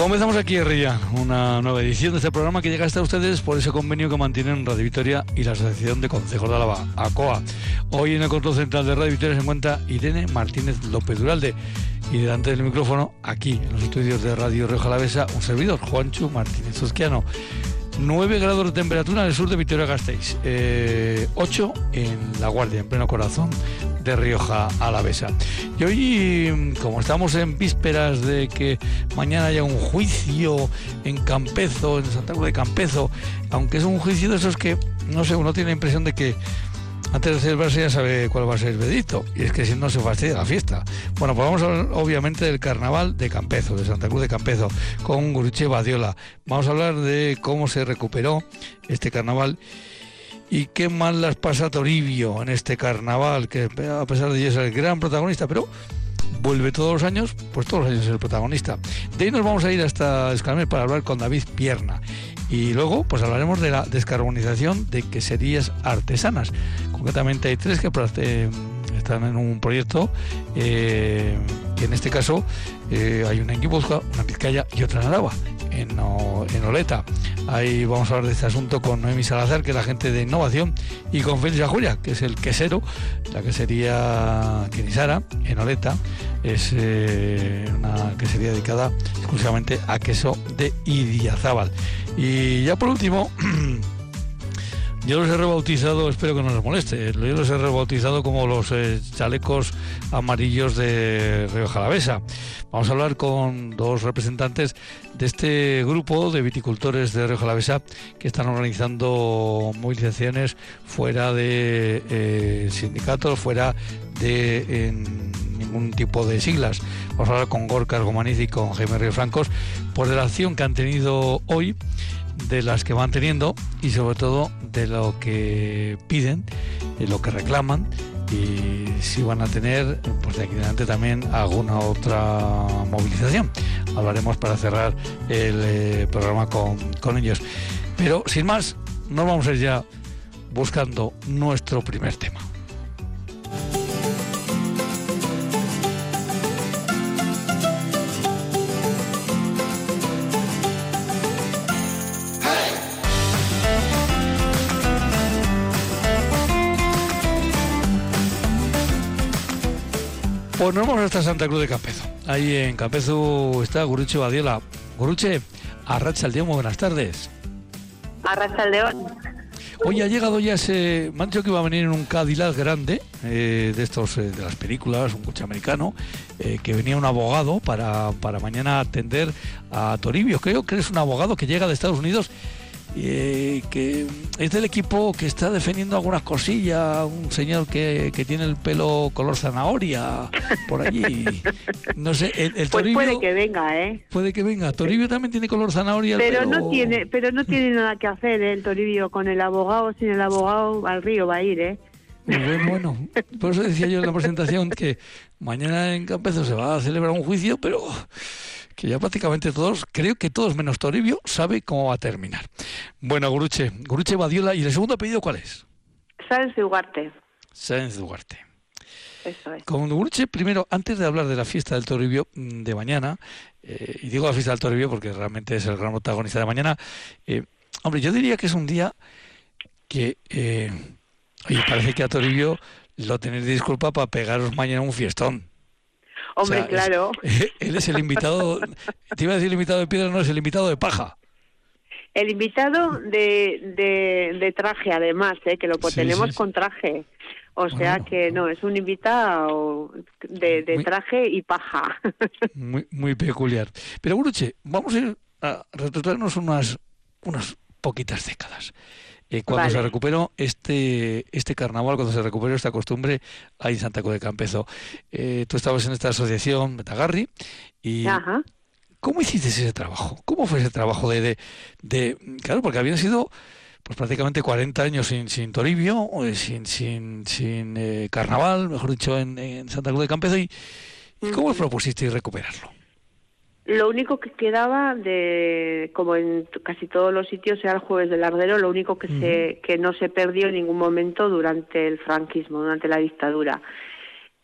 Comenzamos aquí, Ría, una nueva edición de este programa que llega hasta ustedes por ese convenio que mantienen Radio Victoria y la Asociación de Consejos de Álava, ACOA. Hoy en el control central de Radio Victoria se encuentra Irene Martínez López Duralde y delante del micrófono, aquí en los estudios de Radio Río Jalavesa, un servidor, Juancho Martínez Zosquiano. 9 grados de temperatura en el sur de Vitoria-Gasteiz, 8 eh, en La Guardia, en pleno corazón de Rioja Alavesa. Y hoy, como estamos en vísperas de que mañana haya un juicio en Campezo, en Santa Cruz de Campezo, aunque es un juicio de esos que, no sé, uno tiene la impresión de que antes de celebrarse ya sabe cuál va a ser el vedito. Y es que si no se fastidia la fiesta. Bueno, pues vamos a hablar obviamente del carnaval de Campezo, de Santa Cruz de Campezo, con Guruche Badiola. Vamos a hablar de cómo se recuperó este carnaval y qué mal las pasa Toribio en este carnaval, que a pesar de ello es el gran protagonista, pero vuelve todos los años, pues todos los años es el protagonista. De ahí nos vamos a ir hasta Escalmer para hablar con David Pierna. Y luego, pues hablaremos de la descarbonización de queserías artesanas. Concretamente hay tres que eh, están en un proyecto eh, en este caso eh, hay una en Guipúzcoa, una en y otra en Araba en, Oleta. Ahí vamos a hablar de este asunto con Noemi Salazar, que es la gente de innovación, y con Félix Julia, que es el quesero, la quesería Quinisara, en Oleta. Es eh, una quesería dedicada exclusivamente a queso de Idiazábal. Y ya por último... Yo los he rebautizado, espero que no les moleste, yo los he rebautizado como los eh, chalecos amarillos de Río Jalavesa. Vamos a hablar con dos representantes de este grupo de viticultores de Río Jalavesa que están organizando movilizaciones fuera de eh, sindicatos, fuera de ningún tipo de siglas. Vamos a hablar con Gorka Argomaniz y con Jaime Río Francos por la acción que han tenido hoy de las que van teniendo y sobre todo de lo que piden, de lo que reclaman y si van a tener pues de aquí adelante también alguna otra movilización. Hablaremos para cerrar el eh, programa con, con ellos. Pero sin más, nos vamos a ir ya buscando nuestro primer tema. Pues nos vamos hasta Santa Cruz de Campezo. Ahí en Campezo está Guruche Badiola. Guruche, Arracha León, buenas tardes. Arracha León. Hoy ha llegado ya ese. Me han dicho que iba a venir en un Cadillac grande, eh, de estos eh, de las películas, un coche americano, eh, que venía un abogado para, para mañana atender a Toribio. Creo que es un abogado que llega de Estados Unidos eh, que es del equipo que está defendiendo algunas cosillas, un señor que, que tiene el pelo color zanahoria por allí. No sé, el, pues Toribio, puede que venga, ¿eh? Puede que venga. Toribio también tiene color zanahoria. Pero no tiene, pero no tiene nada que hacer ¿eh? el Toribio con el abogado, sin el abogado al río va a ir, ¿eh? Bueno, por eso decía yo en la presentación que mañana en Campezo se va a celebrar un juicio, pero que ya prácticamente todos, creo que todos menos Toribio, sabe cómo va a terminar. Bueno, Guruche, Guruche Badiola, ¿y el segundo apellido cuál es? Sáenz Ugarte. Sáenz Ugarte. Eso es. Con Guruche, primero, antes de hablar de la fiesta del Toribio mm, de mañana, eh, y digo la fiesta del Toribio porque realmente es el gran protagonista de mañana, eh, hombre, yo diría que es un día que, eh, parece que a Toribio lo tenéis disculpa para pegaros mañana un fiestón. Hombre, claro. él es el invitado, te iba a decir el invitado de piedra, no, es el invitado de paja. El invitado de, de, traje, además, ¿eh? que lo tenemos con traje. O sea que no, es un invitado de, de traje y paja. Muy, muy peculiar. Pero, Guruche, vamos a ir a retrocedernos unas, unas poquitas décadas. Eh, cuando se recuperó este, este carnaval, cuando se recuperó esta costumbre ahí en Santa Cruz de Campezo. Eh, tú estabas en esta asociación Metagarri y ¿cómo hiciste ese trabajo? ¿Cómo fue ese trabajo de, de, claro, porque habían sido pues prácticamente 40 años sin, sin Toribio, eh, sin, sin, sin carnaval, mejor dicho, en, en, Santa Cruz de Campezo y, ¿y cómo propusiste recuperarlo? Lo único que quedaba, de, como en casi todos los sitios, era el jueves del ardero, lo único que, se, que no se perdió en ningún momento durante el franquismo, durante la dictadura.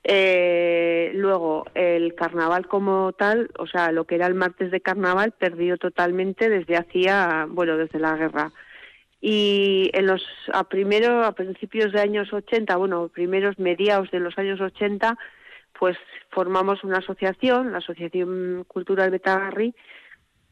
Eh, luego, el carnaval como tal, o sea, lo que era el martes de carnaval, perdió totalmente desde hacía, bueno, desde la guerra. Y en los, a primero, a principios de años 80, bueno, primeros mediados de los años 80, pues formamos una asociación, la Asociación Cultural Betagarri,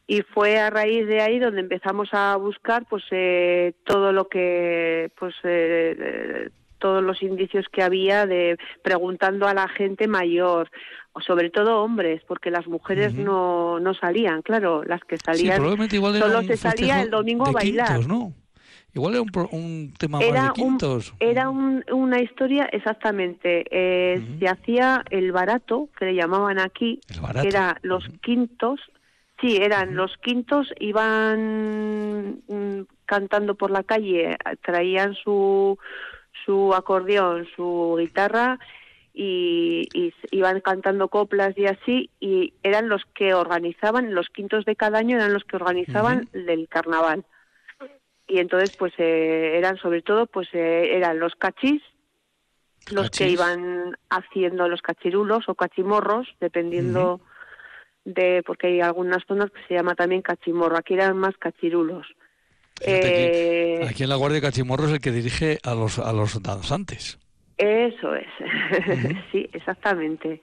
y fue a raíz de ahí donde empezamos a buscar pues eh, todo lo que pues eh, todos los indicios que había de preguntando a la gente mayor o sobre todo hombres porque las mujeres no, no salían claro las que salían solo se salía el domingo a bailar. ¿no? Igual era un, tema más de quintos. era una historia, exactamente. Eh, Se hacía el barato, que le llamaban aquí, que era los quintos. Sí, eran los quintos, iban mm, cantando por la calle, traían su, su acordeón, su guitarra y, iban cantando coplas y así y eran los que organizaban los quintos de cada año eran los que organizaban el carnaval y entonces pues eh, eran sobre todo pues eh, eran los cachis los que iban haciendo los cachirulos o cachimorros dependiendo de porque hay algunas zonas que se llama también cachimorro aquí eran más cachirulos. Eh, aquí, en la Guardia Cachimorro es el que dirige a los, a los danzantes. Eso es, sí, exactamente.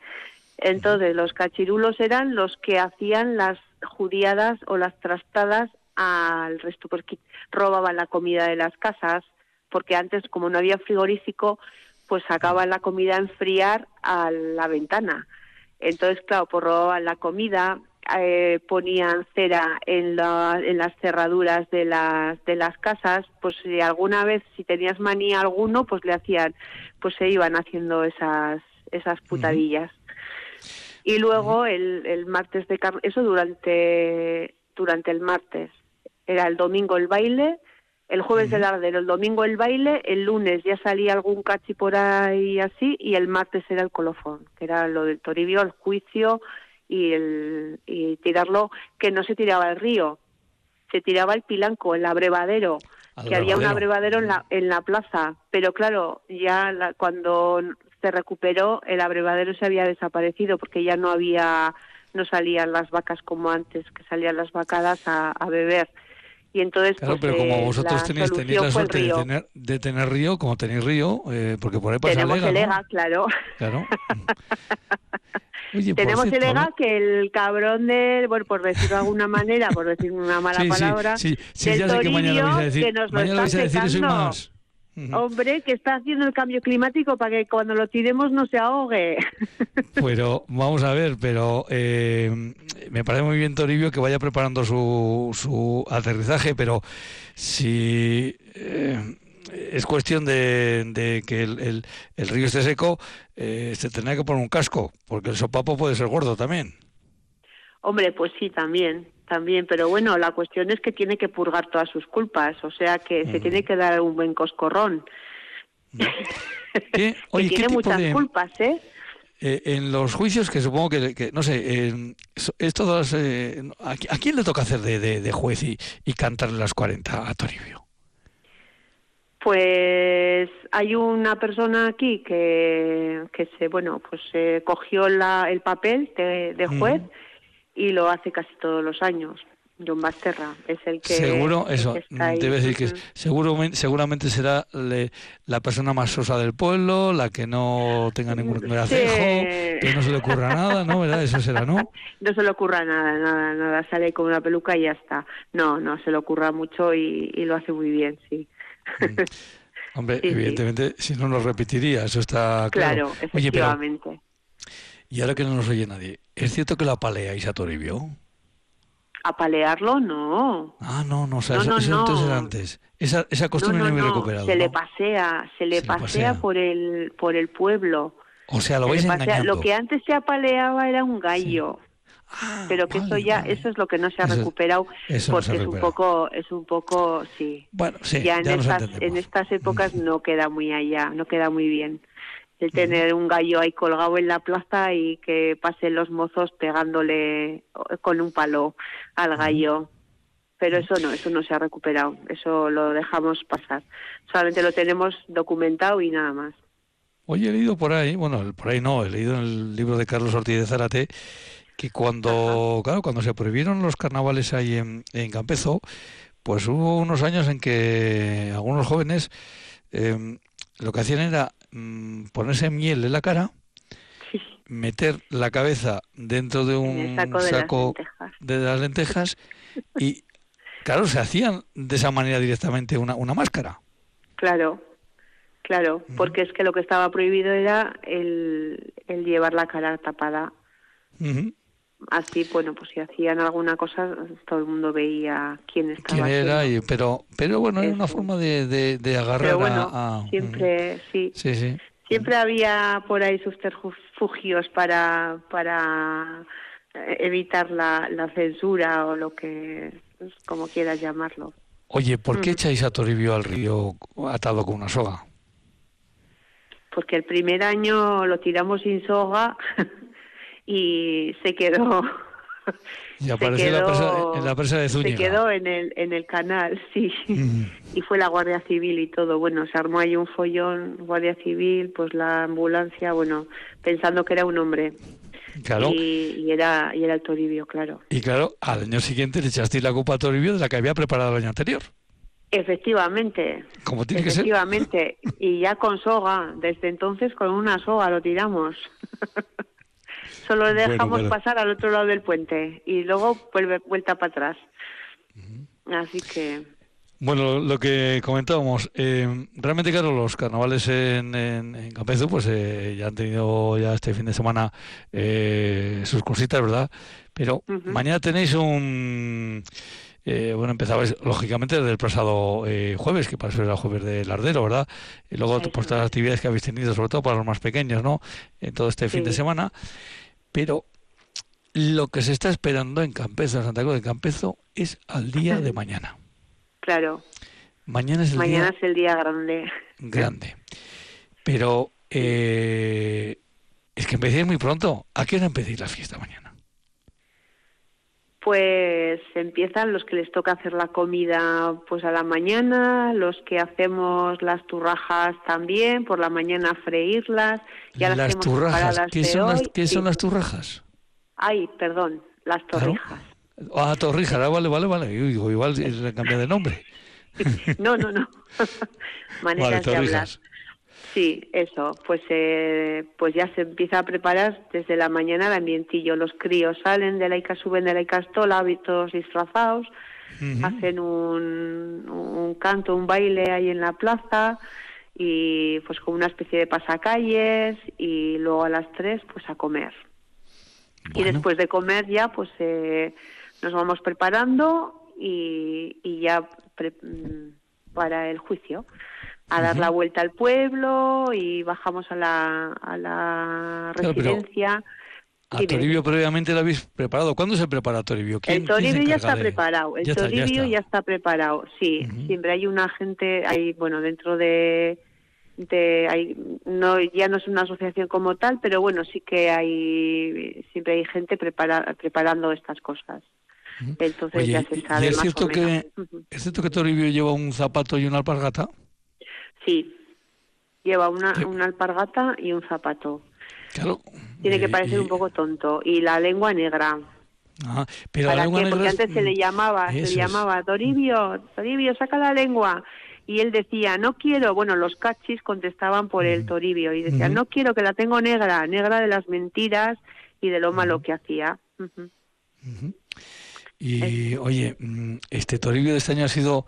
Entonces, los cachirulos eran los que hacían las judiadas o las trastadas al resto, porque robaban la comida de las casas, porque antes, como no había frigorífico, pues sacaban la comida a enfriar a la ventana. Entonces, claro, pues robaban la comida, eh, ponían cera en, en, las cerraduras de las, de las casas, pues si alguna vez, si tenías manía alguno, pues le hacían, pues se iban haciendo esas, esas putadillas. Y luego el, el martes de eso durante, durante el martes. Era el domingo el baile, el jueves del ardero, el domingo el baile, el lunes ya salía algún cachi por ahí así, y el martes era el colofón, que era lo del toribio, el juicio, y, el, y tirarlo, que no se tiraba al río, se tiraba el pilanco, el abrevadero, que había un abrevadero en la, en la plaza, pero claro, ya cuando se recuperó el abrevadero se había desaparecido porque ya no había, no salían las vacas como antes, que salían las vacadas a, beber. Y entonces, claro, pues, pero como eh, vosotros tenéis, la suerte de tener, de tener, río, como tenéis río, eh, porque por ahí pasa Tenemos el EGA, claro. Claro. Tenemos el EGA que el cabrón de, bueno, por decirlo de alguna manera, por decir una mala palabra, sí, sí, ya sé que mañana vais a decir, que nos mañana vais a decir eso y más. Hombre, que está haciendo el cambio climático para que cuando lo tiremos no se ahogue. Pero vamos a ver, pero eh, me parece muy bien Toribio que vaya preparando su, su aterrizaje, pero si eh, es cuestión de, que el, el, río esté seco, eh, se tendrá que poner un casco, porque el sopapo puede ser gordo también. Hombre, pues sí, también, también, pero bueno, la cuestión es que tiene que purgar todas sus culpas, o sea que se tiene que dar un buen coscorrón. ¿Qué? Oye, tiene muchas culpas, ¿eh? ¿eh? en los juicios que supongo que, no sé, eh, ¿a, quién le toca hacer de, de, juez y, y cantarle las 40 a Toribio? Pues hay una persona aquí que, que se, bueno, pues se cogió la, el papel de, juez y lo hace casi todos los años. John Basterra es el que seguro eso debe decir que seguro seguramente será la persona más sosa del pueblo la que no tenga ningún gracejo que no se le ocurra nada no verdad eso será no no se le ocurra nada nada nada. Sale con una peluca y ya está. No no se le ocurra mucho y, y lo hace muy bien sí. Mm. Hombre, evidentemente, si no nos repetiría, eso está claro. Claro, efectivamente. y ahora que no nos oye nadie, ¿es cierto que lo apaleáis a Toribio? ¿Apalearlo? No. Ah, no, no, o sea, eso, entonces era antes. Esa, esa costumbre no, no, no recuperado. Se le pasea, se le, pasea, por el por el pueblo. O sea, lo vais engañando. Lo que antes se apaleaba era un gallo. Ah, pero que eso ya eso es lo que no se ha recuperado porque es un poco es un poco sí bueno sí ya en estas en estas épocas no queda muy allá no queda muy bien el tener un gallo ahí colgado en la plaza y que pasen los mozos pegándole con un palo al gallo. Pero eso no eso no se ha recuperado. Eso lo dejamos pasar. Solamente lo tenemos documentado y nada más. Oye, he leído por ahí, bueno, por ahí no, he leído en el libro de Carlos Ortiz de Zárate que cuando, claro, cuando se prohibieron los carnavales ahí en, en Campezo, pues hubo unos años en que algunos jóvenes em, lo que hacían era mm, ponerse miel en la cara, meter la cabeza dentro de un saco, de, las lentejas. y, claro, se hacían de esa manera directamente una, una máscara. Claro, claro, porque es que lo que estaba prohibido era el, el llevar la cara tapada así, bueno, pues si hacían alguna cosa, todo el mundo veía quién estaba. ¿Quién era? pero, pero bueno, era una forma de, de, agarrar a, Siempre, sí. Sí, sí. Siempre había por ahí subterfugios para, para evitar la, la censura o lo que, pues, como quieras llamarlo. Oye, ¿por qué mm. echáis a Toribio al río atado con una soga? Porque el primer año lo tiramos sin soga y se quedó y apareció en la presa de Zúñiga. Se quedó en el, en el canal, sí. Y fue la Guardia Civil y todo. Bueno, se armó ahí un follón, Guardia Civil, pues la ambulancia, bueno, pensando que era un hombre. Claro. Y, era, y era el Toribio, claro. Y claro, al año siguiente le echaste la copa a Toribio de la que había preparado el año anterior. Efectivamente. Como tiene que ser. Efectivamente. Y ya con soga. Desde entonces con una soga lo tiramos. Solo dejamos pasar al otro lado del puente y luego vuelve vuelta para atrás. Así que. Bueno, lo que comentábamos, eh, realmente claro, los carnavales en, en, Campezo pues eh, ya han tenido ya este fin de semana eh, sus cositas, ¿verdad? Pero mañana tenéis un... bueno, empezabais lógicamente desde el pasado jueves, que para eso era el jueves del Lardero, ¿verdad? Y luego pues, todas las actividades que habéis tenido, sobre todo para los más pequeños, ¿no? En todo este fin de semana. Pero lo que se está esperando en Campezo, en Santa Cruz de Campezo, es al día de mañana. Claro. Mañana es el mañana día. es el día grande. Grande. Pero eh, es que empecéis muy pronto. ¿A qué hora empecéis la fiesta mañana? Pues empiezan los que les toca hacer la comida pues a la mañana, los que hacemos las turrajas también, por la mañana freírlas. Ya las, turrajas, ¿qué, son, las, ¿qué son las turrajas? Ay, perdón, las torrijas. Ah, torrijas, ah, vale, vale, vale. igual se cambia de nombre. no, no, no. Maneras de hablar. Sí, eso, pues eh, pues ya se empieza a preparar desde la mañana el ambientillo. Los críos salen de la ICA, suben de la ICAstola, todos disfrazados, hacen un, un canto, un baile ahí en la plaza y pues con una especie de pasacalles y luego a las tres pues a comer. Y después de comer ya pues eh, nos vamos preparando y, y ya mm, para el juicio a dar la vuelta al pueblo y bajamos a la, a la residencia. a Toribio previamente lo habéis preparado. ¿Cuándo se prepara Toribio? el Toribio ya está preparado. El Toribio ya está. preparado. Sí, siempre hay una gente, hay bueno dentro de de hay, no ya no es una asociación como tal, pero bueno sí que hay siempre hay gente prepara, preparando estas cosas. Entonces ya se sabe es cierto que es cierto que Toribio lleva un zapato y una alpargata. Sí, lleva una, una alpargata y un zapato. Tiene que parecer un poco tonto. Y la lengua negra. Ah, pero la lengua Porque antes se le llamaba, se le llamaba Toribio, Toribio, saca la lengua. Y él decía, no quiero, bueno, los cachis contestaban por el Toribio y decían, no quiero que la tengo negra, negra de las mentiras y de lo malo que hacía. Y, oye, mm, este Toribio de este año ha sido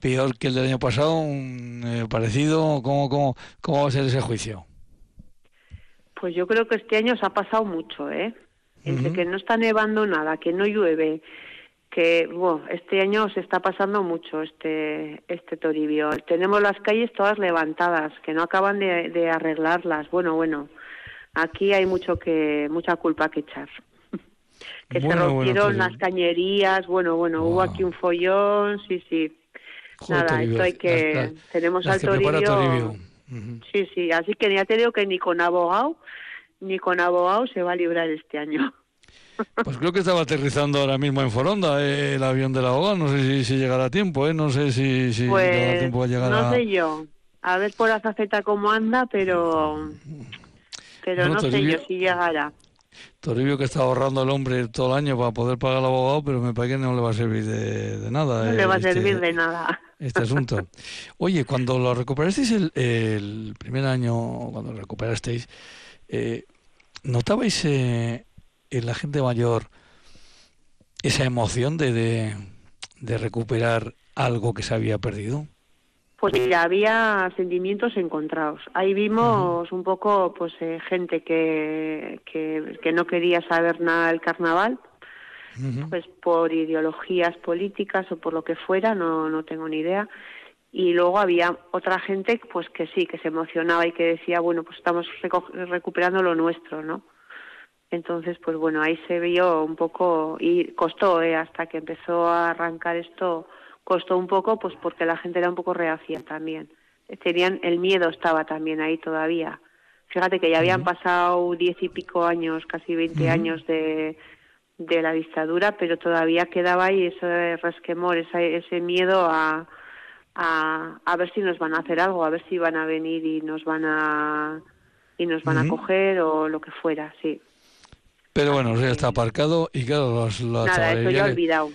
peor que el del año pasado, un, eh, parecido, ¿cómo, cómo, ¿cómo va a ser ese juicio? Pues yo creo que este año se ha pasado mucho, ¿eh? Entre que no está nevando nada, que no llueve, que bueno, este año se está pasando mucho este este Toribio. Tenemos las calles todas levantadas, que no acaban de, arreglarlas. Bueno, bueno, aquí hay mucho que mucha culpa que echar. que se rompieron pues las cañerías, bueno, bueno, hubo aquí un follón, sí, sí. Nada, esto hay que... tenemos al Toribio... Sí, sí, así que ya te digo que ni con abogado, ni con abogado se va a librar este año. Pues creo que estaba aterrizando ahora mismo en Foronda eh, el avión de la abogado, no sé si, llegará a tiempo, ¿eh? no sé si, si pues, tiempo a llegar no sé yo, A ver por Azaceta cómo anda, pero pero no sé yo si llegará. Toribio que está ahorrando el hombre todo el año para poder pagar al abogado, pero me parece que no le va a servir de, nada. No le va a este servir de nada. Este asunto. Oye, cuando lo recuperasteis el, primer año, cuando lo recuperasteis, eh, ¿notabais eh, en la gente mayor esa emoción de, de recuperar algo que se había perdido? Pues mira, había sentimientos encontrados. Ahí vimos un poco pues eh, gente que, que, no quería saber nada del carnaval, pues por ideologías políticas o por lo que fuera, no, no tengo ni idea. Y luego había otra gente pues que sí, que se emocionaba y que decía, bueno, pues estamos recuperando lo nuestro, ¿no? Entonces, pues bueno, ahí se vio un poco y costó ¿eh? hasta que empezó a arrancar esto costó un poco pues porque la gente era un poco reacia también. Tenían, el miedo estaba también ahí todavía. Fíjate que ya habían pasado diez y pico años, casi veinte años de, de la dictadura, pero todavía quedaba ahí ese resquemor, ese, ese miedo a, a, a, ver si nos van a hacer algo, a ver si van a venir y nos van a y nos van a coger o lo que fuera, sí. Pero bueno, ya está aparcado y claro, los, Nada, eso ya he olvidado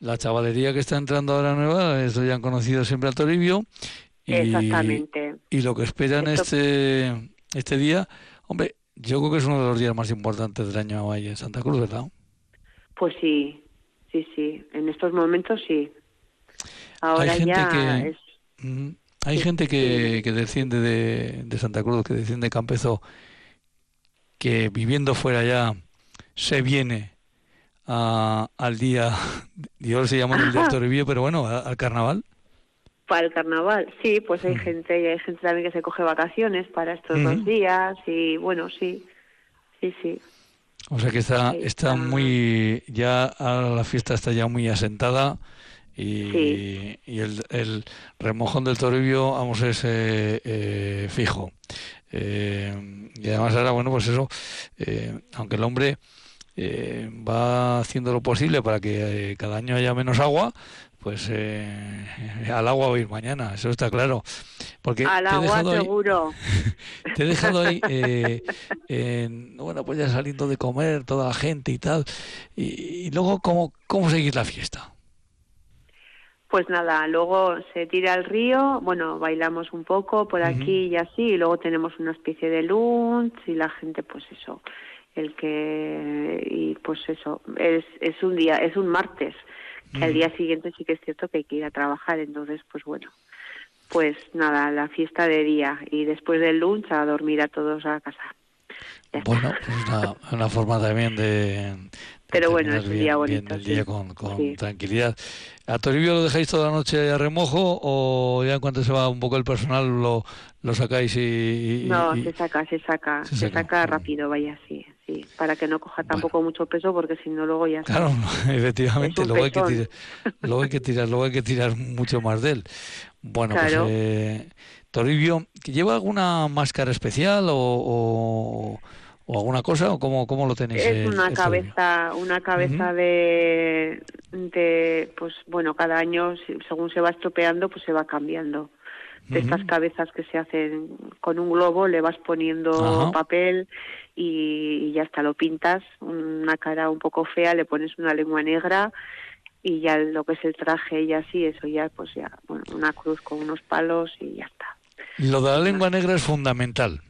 la chavalería que está entrando ahora nueva, eso ya han conocido siempre a Toribio. Y, Exactamente. Y lo que esperan este, este día, hombre, yo creo que es uno de los días más importantes del año en Santa Cruz, ¿verdad? Pues sí, sí, sí. En estos momentos sí. Ahora hay gente ya que, es... Hay gente que, que desciende de, de Santa Cruz, que desciende de Campezo, que viviendo fuera ya se viene al día, yo se llama el día Toribio, pero bueno, al carnaval. Para el carnaval, sí, pues hay mm. gente, y hay gente también que se coge vacaciones para estos dos días y bueno, sí, sí, sí. O sea que está, está muy, ya la fiesta está ya muy asentada y, y el, el, remojón del Toribio, vamos, es eh, eh, fijo. Eh, y además ahora, bueno, pues eso, aunque el hombre eh, va haciendo lo posible para que eh, cada año haya menos agua, pues eh, al agua va a ir mañana, eso está claro. Porque al agua seguro. te he dejado ahí, bueno, pues ya saliendo de comer toda la gente y tal. Y, luego, ¿cómo, ¿cómo seguir la fiesta? Pues nada, luego se tira al río, bueno, bailamos un poco por aquí y así, y luego tenemos una especie de lunch y la gente, pues eso, el que y pues eso es es un día es un martes que al día siguiente sí que es cierto que hay que ir a trabajar entonces pues bueno pues nada la fiesta de día y después del lunch a dormir a todos a casa. Bueno pues una, forma también de, pero bueno es un día bonito el día con, con tranquilidad. A Toribio lo dejáis toda la noche a remojo o ya en cuanto se va un poco el personal lo, lo sacáis y, no se saca se saca se, saca, rápido vaya así para que no coja tampoco mucho peso porque si no luego ya Claro, efectivamente, luego hay, que tirar, luego hay que tirar, luego hay que tirar mucho más de él. Bueno, pues eh, Toribio, ¿lleva alguna máscara especial o, o, alguna cosa o cómo, cómo lo tenéis? Es una cabeza, una cabeza de, de, pues bueno, cada año según se va estropeando, pues se va cambiando. De estas cabezas que se hacen con un globo, le vas poniendo papel y, ya está, lo pintas, una cara un poco fea, le pones una lengua negra y ya lo que es el traje y así, eso ya, pues ya, bueno, una cruz con unos palos y ya está. Lo de la lengua negra es fundamental.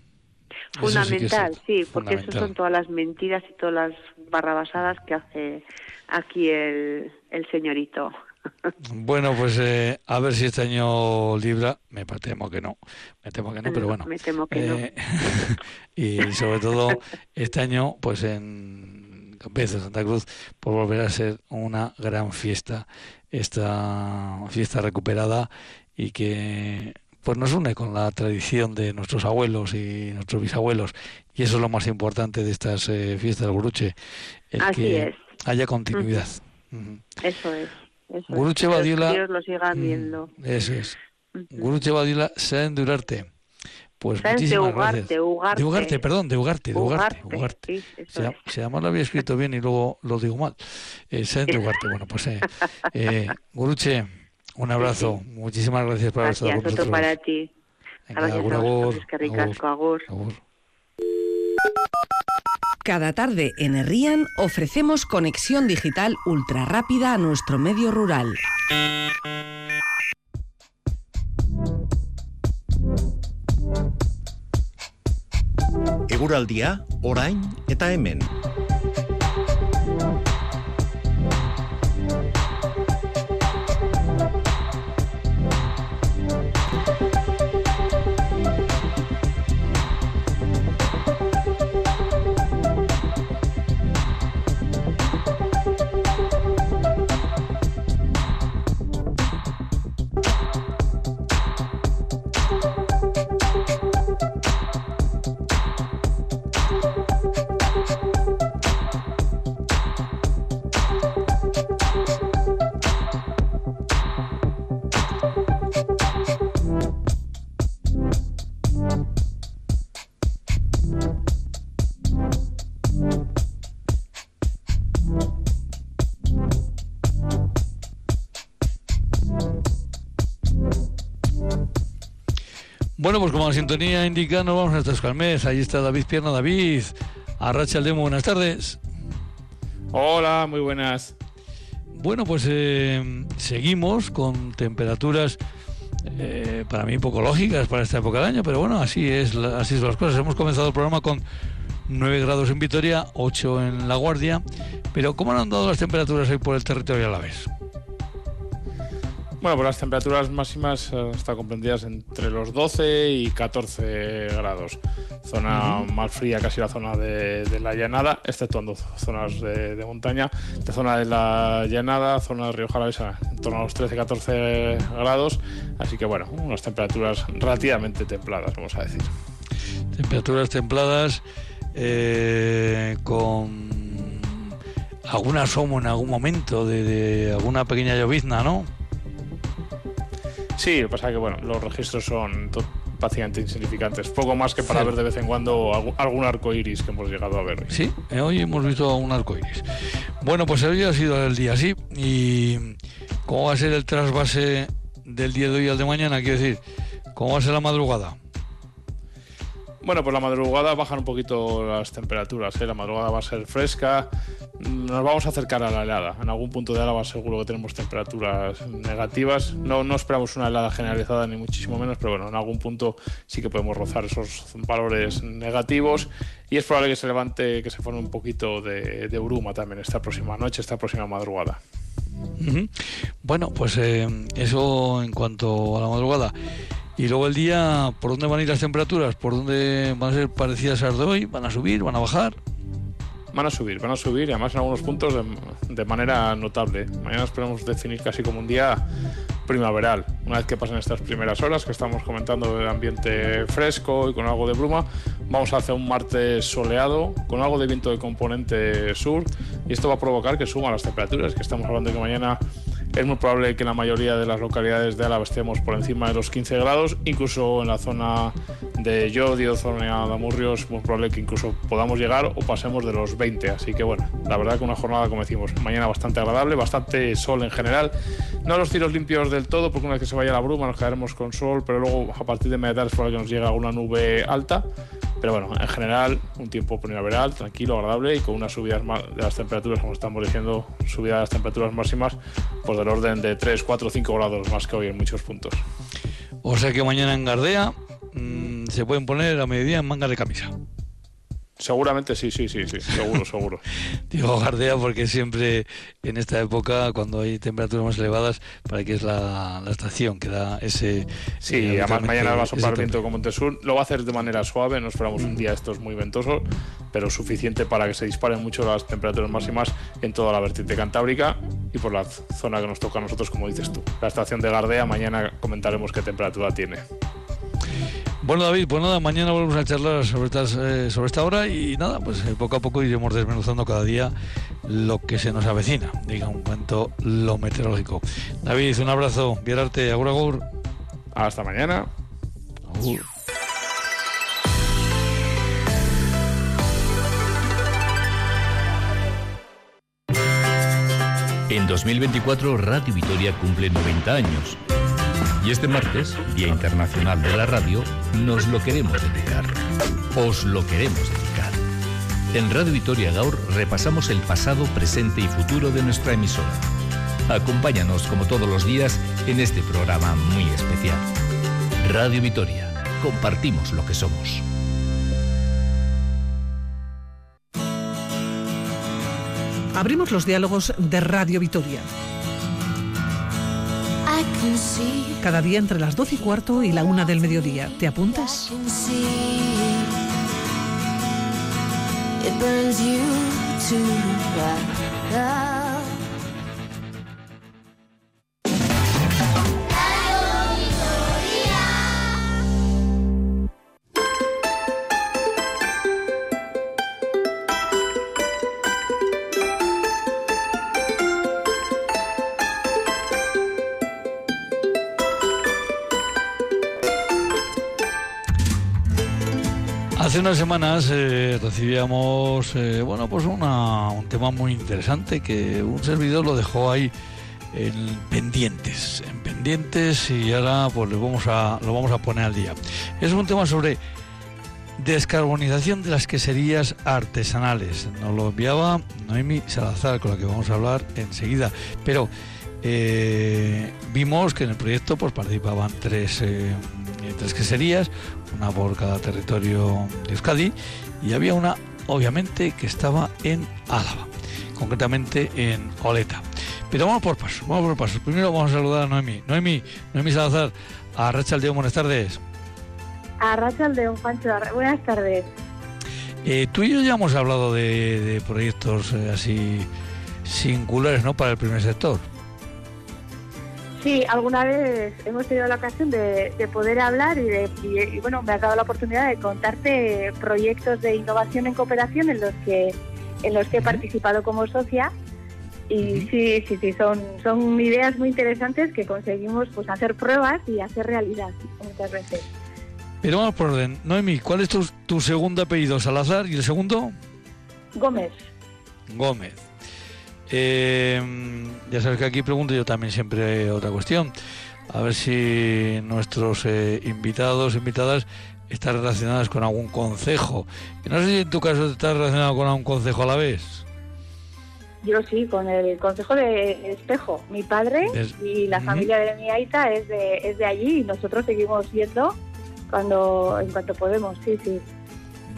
Fundamental, sí, porque eso son todas las mentiras y todas las barrabasadas que hace aquí el, el señorito. Bueno, pues eh, a ver si este año libra. Me temo que no. Me temo que no, pero bueno. Me temo que no. Eh, y sobre todo este año, pues en Campezo, Santa Cruz, por volver a ser una gran fiesta. Esta fiesta recuperada y que pues nos une con la tradición de nuestros abuelos y nuestros bisabuelos. Y eso es lo más importante de estas eh, fiestas del Guruche. El que haya continuidad. Eso es. Badiola. lo sigan mm, viendo. Eso es. Guruche Badiola, Saen de Urarte. Pues muchísimas gracias. De Ugarte, perdón, de Ugarte, de Ugarte. Ugarte. se, se, llama, lo había escrito bien y luego lo digo mal. Eh, de Ugarte. Bueno, pues eh, eh, Guruche, un abrazo. Muchísimas gracias por haber estado con nosotros. para ti. Gracias a vosotros, agur. Cada tarde en Herrian ofrecemos conexión digital ultra rápida a nuestro medio rural. Orain eta. La sintonía indica, nos vamos a Tascalmés. Ahí está David Pierna. David, Arracha el Demo, buenas tardes. Hola, muy buenas. Bueno, pues eh, seguimos con temperaturas eh, para mí poco lógicas para esta época del año, pero bueno, así es, así son las cosas. Hemos comenzado el programa con 9 grados en Vitoria, 8 en La Guardia, pero ¿cómo han dado las temperaturas hoy por el territorio a la vez? Bueno, pues las temperaturas máximas eh, están comprendidas entre los 12 y 14 grados. Zona más fría casi la zona de, la llanada, exceptuando zonas de, montaña. De zona de la llanada, zona de Río Jalavesa, en torno a los 13-14 grados. Así que bueno, unas temperaturas relativamente templadas, vamos a decir. Temperaturas templadas eh, con algún asomo en algún momento de, de alguna pequeña llovizna, ¿no? Sí, lo que pasa es que bueno, los registros son prácticamente insignificantes. Poco más que para ver de vez en cuando algún arco iris que hemos llegado a ver. Sí, eh, hoy hemos visto un arco iris. Bueno, pues hoy ha sido el día, sí. ¿Y cómo va a ser el trasvase del día de hoy al de mañana? Quiero decir, ¿cómo va a ser la madrugada? Bueno, pues la madrugada bajan un poquito las temperaturas. ¿eh? La madrugada va a ser fresca. Nos vamos a acercar a la helada. En algún punto de Álava seguro que tenemos temperaturas negativas. No, no esperamos una helada generalizada ni muchísimo menos, pero bueno, en algún punto sí que podemos rozar esos valores negativos. Y es probable que se levante, que se forme un poquito de, bruma también esta próxima noche, esta próxima madrugada. Bueno, pues eh, eso en cuanto a la madrugada. Y luego el día, ¿por dónde van a ir las temperaturas? ¿Por dónde van a ser parecidas a las de hoy? ¿Van a subir? ¿Van a bajar? Van a subir, van a subir y además en algunos puntos de, manera notable. Mañana esperamos definir casi como un día primaveral. Una vez que pasen estas primeras horas que estamos comentando el ambiente fresco y con algo de bruma, vamos a hacer un martes soleado con algo de viento de componente sur y esto va a provocar que suban las temperaturas, que estamos hablando de que mañana es muy probable que la mayoría de las localidades de Álava estemos por encima de los 15 grados, incluso en la zona de Llodio, zona de Amurrios, es muy probable que incluso podamos llegar o pasemos de los 20. Así que bueno, la verdad que una jornada, como decimos, mañana bastante agradable, bastante sol en general. No los tiros limpios del todo, porque una vez que se vaya la bruma nos quedaremos con sol, pero luego a partir de media tarde es probable que nos llegue alguna nube alta. Pero bueno, en general, un tiempo primaveral, tranquilo, agradable y con unas subidas de las temperaturas, como estamos diciendo, subida de las temperaturas máximas, pues del orden de 3, 4, 5 grados más que hoy en muchos puntos. O sea que mañana en Gardea mmm, se pueden poner a mediodía en manga de camisa. Seguramente sí, sí, sí, sí, seguro, seguro. Digo Gardea porque siempre en esta época, cuando hay temperaturas más elevadas, para que es la, estación que da ese... Sí, eh, además mañana va a soplar viento como Montesur, lo va a hacer de manera suave, no esperamos un mm. día estos muy ventosos, pero suficiente para que se disparen mucho las temperaturas máximas en toda la vertiente cantábrica y por la zona que nos toca a nosotros, como dices tú. La estación de Gardea, mañana comentaremos qué temperatura tiene. Bueno, David, pues nada, mañana volvemos a charlar sobre, eh, sobre esta hora y nada, pues eh, poco a poco iremos desmenuzando cada día lo que se nos avecina, diga un cuento lo meteorológico. David, un abrazo, Vierarte, agur agur. Hasta mañana. Agur. En 2024 Radio Vitoria cumple 90 años Y este martes, Día Internacional de la Radio, nos lo queremos dedicar. Os lo queremos dedicar. En Radio Vitoria Gaur repasamos el pasado, presente y futuro de nuestra emisora. Acompáñanos como todos los días en este programa muy especial. Radio Vitoria. Compartimos lo que somos. Abrimos los diálogos de Radio Vitoria. Cada día entre las 12 y cuarto y la una del mediodía. ¿Te apuntas? Hace unas semanas eh, recibíamos eh, bueno pues un tema muy interesante que un servidor lo dejó ahí en pendientes, en pendientes y ahora pues lo vamos a lo vamos a poner al día. Es un tema sobre descarbonización de las queserías artesanales. Nos lo enviaba Noemi Salazar con la que vamos a hablar enseguida, pero eh, vimos que en el proyecto pues participaban tres tres queserías, una por cada territorio de Euskadi, y había una, obviamente, que estaba en Álava, concretamente en Oleta. Pero vamos por paso, vamos por paso. Primero vamos a saludar a Noemi. Noemi, Noemi Salazar, a Rachel León, buenas tardes. A Rachel León, Pancho, buenas tardes. Eh, tú y yo ya hemos hablado de, proyectos eh, así singulares, ¿no?, para el primer sector. Sí, alguna vez hemos tenido la ocasión de, poder hablar y, de, y, bueno, me ha dado la oportunidad de contarte proyectos de innovación en cooperación en los que en los que he participado como socia y sí, sí, sí, son son ideas muy interesantes que conseguimos pues hacer pruebas y hacer realidad muchas veces. Pero vamos por orden. Noemi, ¿cuál es tu, tu segundo apellido? ¿Salazar y el segundo? Gómez. Gómez. Eh, ya sabes que aquí pregunto yo también siempre otra cuestión. A ver si nuestros eh, invitados, invitadas, están relacionadas con algún consejo. No sé si en tu caso estás relacionado con algún consejo a la vez. Yo sí, con el consejo de Espejo. Mi padre y la familia de mi aita es de, es de allí y nosotros seguimos yendo cuando en cuanto podemos, sí, sí.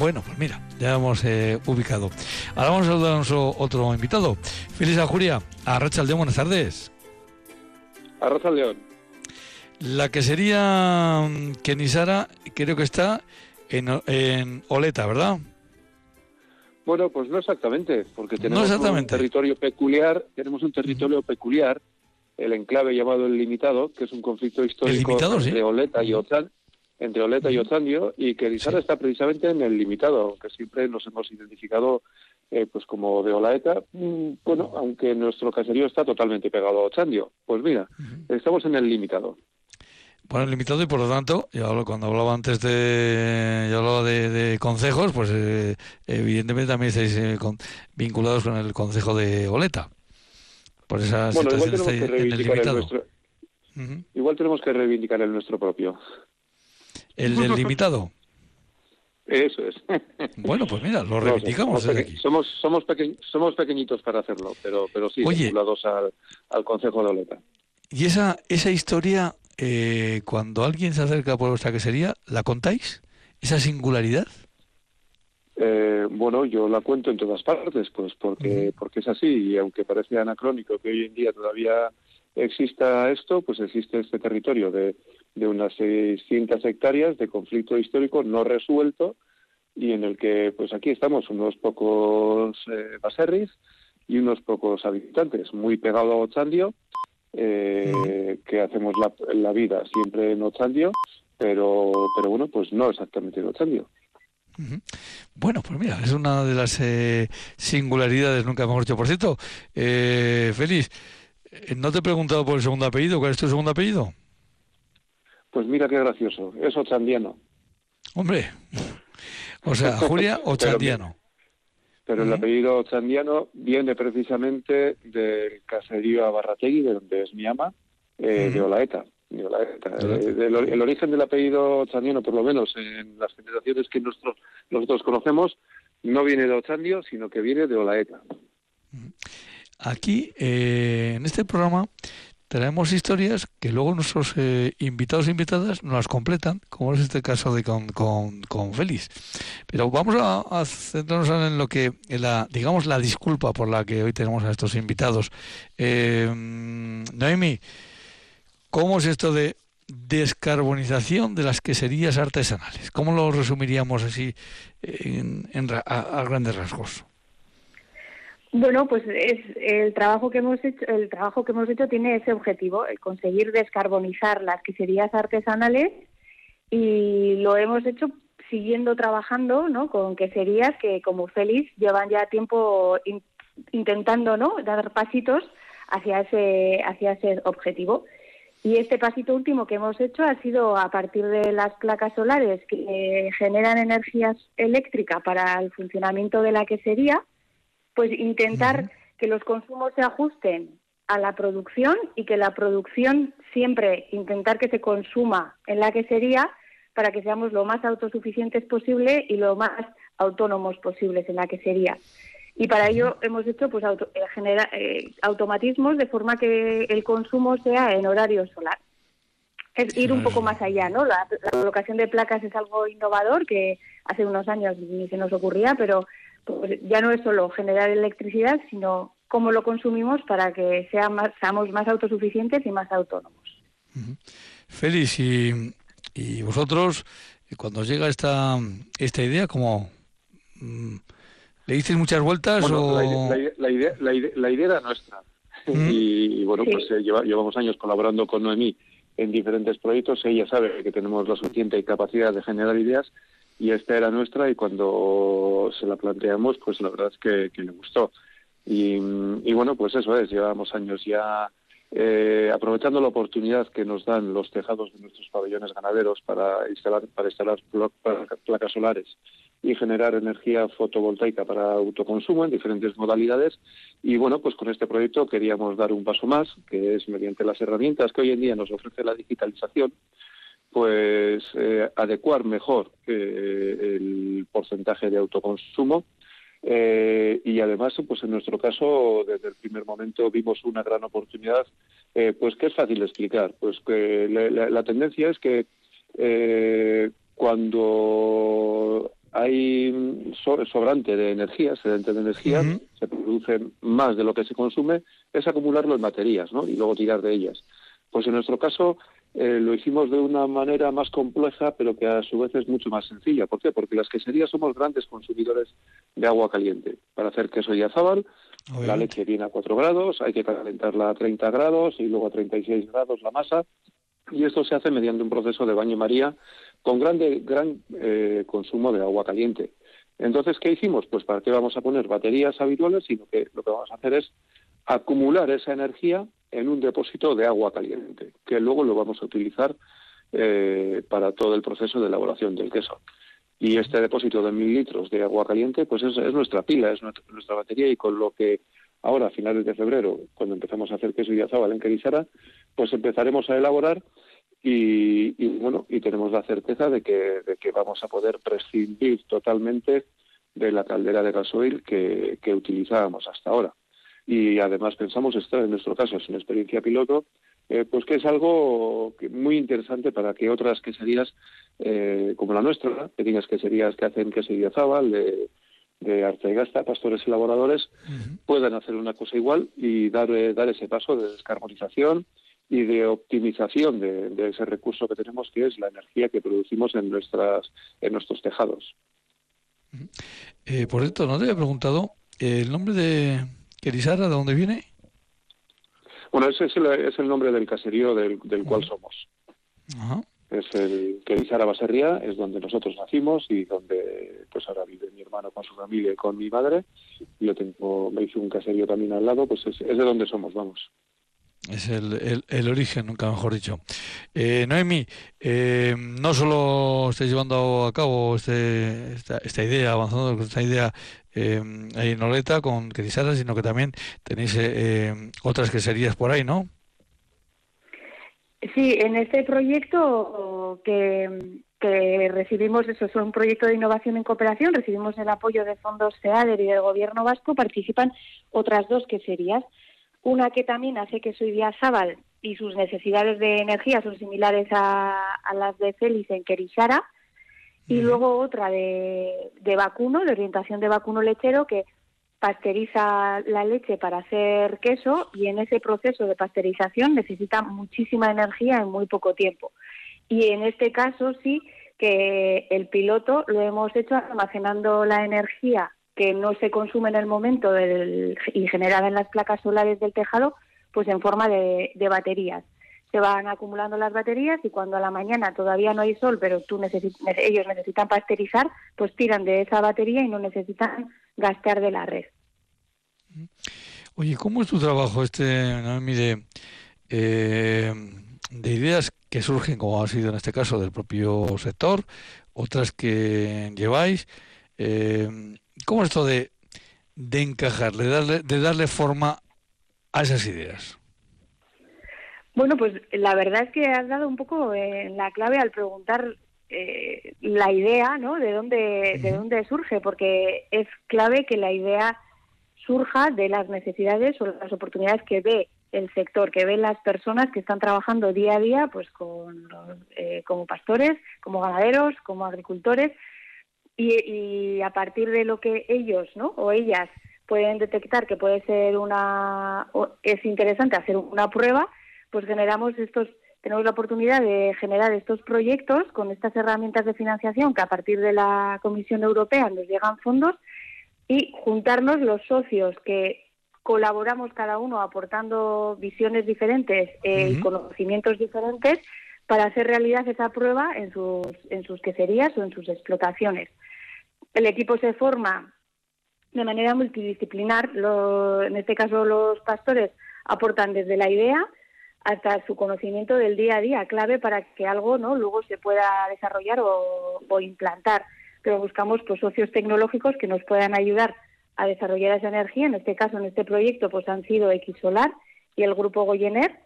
Bueno, pues mira, ya hemos eh, ubicado. Ahora vamos a saludar a nuestro otro invitado. Feliz Julia, a Racha León, buenas tardes. A Racha León. La que sería mm, Kenisara, creo que está en, en Oleta, ¿verdad? Bueno, pues no exactamente, porque tenemos un territorio peculiar, tenemos un territorio peculiar, el enclave llamado El Limitado, que es un conflicto histórico entre Oleta y Otzal entre Oleta y Otandio y que Lizarra está precisamente en el limitado, aunque siempre nos hemos identificado eh, pues como de Olaeta, mm, bueno, aunque nuestro caserío está totalmente pegado a Ochandio. Pues mira, estamos en el limitado. Bueno, el limitado y por lo tanto, yo cuando hablaba antes de, yo hablaba de, de concejos, pues eh, evidentemente también estáis eh, vinculados con el concejo de Oleta. Por esa situación estáis en el limitado. Igual tenemos que reivindicar el nuestro propio. ¿El del limitado? Eso es. Bueno, pues mira, lo reivindicamos somos, somos, somos, pequeñitos para hacerlo, pero, pero sí, vinculados al, al Consejo de Oleta. ¿Y esa, esa historia, eh, cuando alguien se acerca por vuestra quesería, la contáis? ¿Esa singularidad? Eh, bueno, yo la cuento en todas partes, pues porque, porque es así, y aunque parece anacrónico que hoy en día todavía exista esto, pues existe este territorio de, de unas 600 hectáreas de conflicto histórico no resuelto y en el que, pues aquí estamos, unos pocos eh, baserris y unos pocos habitantes, muy pegado a Ochandio, eh, que hacemos la, la, vida siempre en Ochandio, pero, pero bueno, pues no exactamente en Ochandio. Bueno, pues mira, es una de las eh, singularidades, nunca hemos dicho. Por cierto, eh, Félix, no te he preguntado por el segundo apellido. ¿Cuál es tu segundo apellido? Pues mira qué gracioso. Es ochandiano. Hombre. O sea, Julia Ochandiano. Pero, el apellido Ochandiano viene precisamente del caserío Abarrategui, de donde es mi ama, eh, de Olaeta. de Olaeta. Eh, el, origen del apellido Ochandiano, por lo menos en las generaciones que nosotros, nosotros conocemos, no viene de Ochandio, sino que viene de Olaeta. Aquí, eh, en este programa, tenemos historias que luego nuestros eh, invitados e invitadas nos las completan, como es este caso de con, con, Félix. Pero vamos a, centrarnos en lo que, la, digamos, la disculpa por la que hoy tenemos a estos invitados. Eh, Noemi, ¿cómo es esto de descarbonización de las queserías artesanales? ¿Cómo lo resumiríamos así en, a grandes rasgos? Bueno, pues es el trabajo que hemos hecho. El trabajo que hemos hecho tiene ese objetivo, el conseguir descarbonizar las queserías artesanales y lo hemos hecho siguiendo trabajando, ¿no? Con queserías que, como Félix, llevan ya tiempo intentando, ¿no? Dar pasitos hacia ese hacia ese objetivo. Y este pasito último que hemos hecho ha sido a partir de las placas solares que generan energía eléctrica para el funcionamiento de la quesería pues intentar que los consumos se ajusten a la producción y que la producción siempre intentar que se consuma en la que sería para que seamos lo más autosuficientes posible y lo más autónomos posibles en la que sería. Y para ello hemos hecho pues auto, eh, eh, automatismos de forma que el consumo sea en horario solar. Es ir un poco más allá, ¿no? La, la colocación de placas es algo innovador que hace unos años ni se nos ocurría, pero pues ya no es solo generar electricidad, sino cómo lo consumimos para que sea más, seamos más autosuficientes y más autónomos. Félix, y, vosotros, cuando llega esta, esta idea, ¿cómo mm, le dices muchas vueltas? o... la, idea, la, idea, era nuestra. Y, bueno, pues eh, llevamos años colaborando con Noemí en diferentes proyectos. Ella sabe que tenemos la suficiente capacidad de generar ideas y esta era nuestra y cuando se la planteamos, pues la verdad es que, le gustó. Y, bueno, pues eso es, llevamos años ya eh, aprovechando la oportunidad que nos dan los tejados de nuestros pabellones ganaderos para instalar, para instalar placas solares y generar energía fotovoltaica para autoconsumo en diferentes modalidades. Y bueno, pues con este proyecto queríamos dar un paso más, que es mediante las herramientas que hoy en día nos ofrece la digitalización, pues eh, adecuar mejor eh, el porcentaje de autoconsumo eh, y además pues en nuestro caso desde el primer momento vimos una gran oportunidad pues que es fácil explicar pues que la, tendencia es que cuando hay sobrante de energía, sedente de energía, se produce más de lo que se consume, es acumularlo en baterías, ¿no? Y luego tirar de ellas. Pues en nuestro caso eh, lo hicimos de una manera más compleja, pero que a su vez es mucho más sencilla. ¿Por qué? Porque las queserías somos grandes consumidores de agua caliente. Para hacer queso y azabal, la leche viene a 4 grados, hay que calentarla a 30 grados y luego a 36 grados la masa. Y esto se hace mediante un proceso de baño María con grande, gran eh, consumo de agua caliente. Entonces, ¿qué hicimos? Pues para qué vamos a poner baterías habituales, sino que lo que vamos a hacer es acumular esa energía en un depósito de agua caliente, que luego lo vamos a utilizar eh, para todo el proceso de elaboración del queso. Y este depósito de mil litros de agua caliente, pues es, nuestra pila, es nuestra, batería y con lo que ahora, a finales de febrero, cuando empezamos a hacer queso y azabal en Querisara, pues empezaremos a elaborar y, bueno, y tenemos la certeza de que, de que vamos a poder prescindir totalmente de la caldera de gasoil que, que utilizábamos hasta ahora y además pensamos, esto en nuestro caso es una experiencia piloto, eh, pues que es algo muy interesante para que otras queserías eh, como la nuestra, pequeñas queserías que hacen quesería Zabal, de, de Artegasta, pastores elaboradores, puedan hacer una cosa igual y dar, eh, dar ese paso de descarbonización y de optimización de, ese recurso que tenemos, que es la energía que producimos en, nuestras, en nuestros tejados. por cierto, no te había preguntado el nombre de, ¿Querisara de dónde viene? Bueno, ese es el, es el nombre del caserío del, del cual somos. Es el Querisara Baserría, es donde nosotros nacimos y donde pues ahora vive mi hermano con su familia y con mi madre. Yo tengo, me hice un caserío también al lado, pues es, es de donde somos, vamos. Es el, el, origen, nunca mejor dicho. Eh, Noemi, eh, no solo estáis llevando a cabo este, esta, idea, avanzando con esta idea eh, en Oleta con Querisara, sino que también tenéis eh, otras queserías por ahí, ¿no? Sí, en este proyecto que, que recibimos, eso es un proyecto de innovación en cooperación, recibimos el apoyo de fondos FEADER y del Gobierno vasco, participan otras dos que serían una que también hace que soy Sábal y sus necesidades de energía son similares a, las de Félix en Querishara, y luego otra de, de vacuno, de orientación de vacuno lechero, que pasteuriza la leche para hacer queso y en ese proceso de pasteurización necesita muchísima energía en muy poco tiempo. Y en este caso sí que el piloto lo hemos hecho almacenando la energía que no se consume en el momento del, y generada en las placas solares del tejado, pues en forma de, baterías. Se van acumulando las baterías y cuando a la mañana todavía no hay sol, pero tú ellos necesitan pasteurizar, pues tiran de esa batería y no necesitan gastar de la red. Oye, ¿cómo es tu trabajo este, de, eh, de ideas que surgen, como ha sido en este caso, del propio sector, otras que lleváis? Eh, ¿Cómo es esto de, de encajar, de darle, de darle forma a esas ideas? Bueno, pues la verdad es que has dado un poco eh, la clave al preguntar eh, la idea, ¿no? De dónde, de dónde surge, porque es clave que la idea surja de las necesidades o las oportunidades que ve el sector, que ven las personas que están trabajando día a día, pues con eh, como pastores, como ganaderos, como agricultores, y, y, a partir de lo que ellos, ¿no? O ellas pueden detectar que puede ser una, es interesante hacer una prueba, pues generamos estos tenemos la oportunidad de generar estos proyectos con estas herramientas de financiación que a partir de la Comisión Europea nos llegan fondos y juntarnos los socios que colaboramos cada uno aportando visiones diferentes eh, y conocimientos diferentes para hacer realidad esa prueba en sus, en sus queserías o en sus explotaciones. El equipo se forma de manera multidisciplinar. en este caso, los pastores aportan desde la idea hasta su conocimiento del día a día, clave para que algo no luego se pueda desarrollar o, implantar. Pero buscamos pues socios tecnológicos que nos puedan ayudar a desarrollar esa energía. En este caso, en este proyecto, pues han sido X Solar y el grupo Goyener.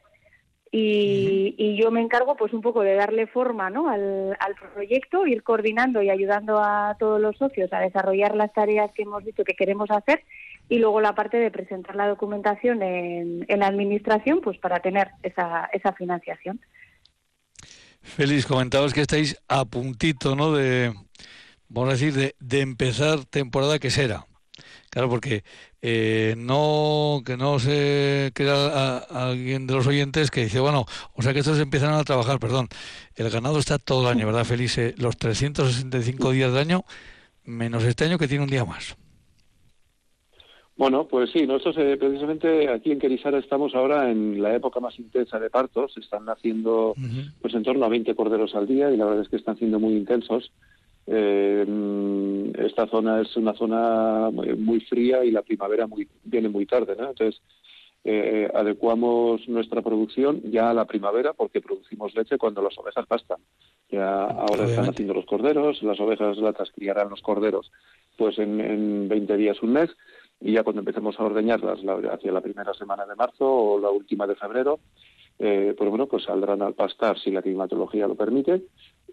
Y, yo me encargo pues un poco de darle forma ¿no? al, al, proyecto, ir coordinando y ayudando a todos los socios a desarrollar las tareas que hemos dicho que queremos hacer y luego la parte de presentar la documentación en, la administración pues para tener esa, esa financiación. Félix, comentabas que estáis a puntito, ¿no? De, vamos a decir, de, de empezar temporada que será. Claro, porque eh, no que no se crea alguien de los oyentes que dice, bueno, o sea que estos empiezan a trabajar, perdón, el ganado está todo el año, ¿verdad, Félix? Eh, los 365 días del año, menos este año que tiene un día más. Bueno, pues sí, nosotros eh, precisamente aquí en Querisara estamos ahora en la época más intensa de partos, están naciendo pues en torno a 20 corderos al día y la verdad es que están siendo muy intensos. Eh, esta zona es una zona muy fría y la primavera muy, viene muy tarde, ¿no? Entonces eh, adecuamos nuestra producción ya a la primavera porque producimos leche cuando las ovejas pastan. Ya ahora están haciendo los corderos, las ovejas latas criarán los corderos pues en, en 20 días, un mes y ya cuando empecemos a ordeñarlas hacia la primera semana de marzo o la última de febrero, eh, pues bueno, pues saldrán al pastar si la climatología lo permite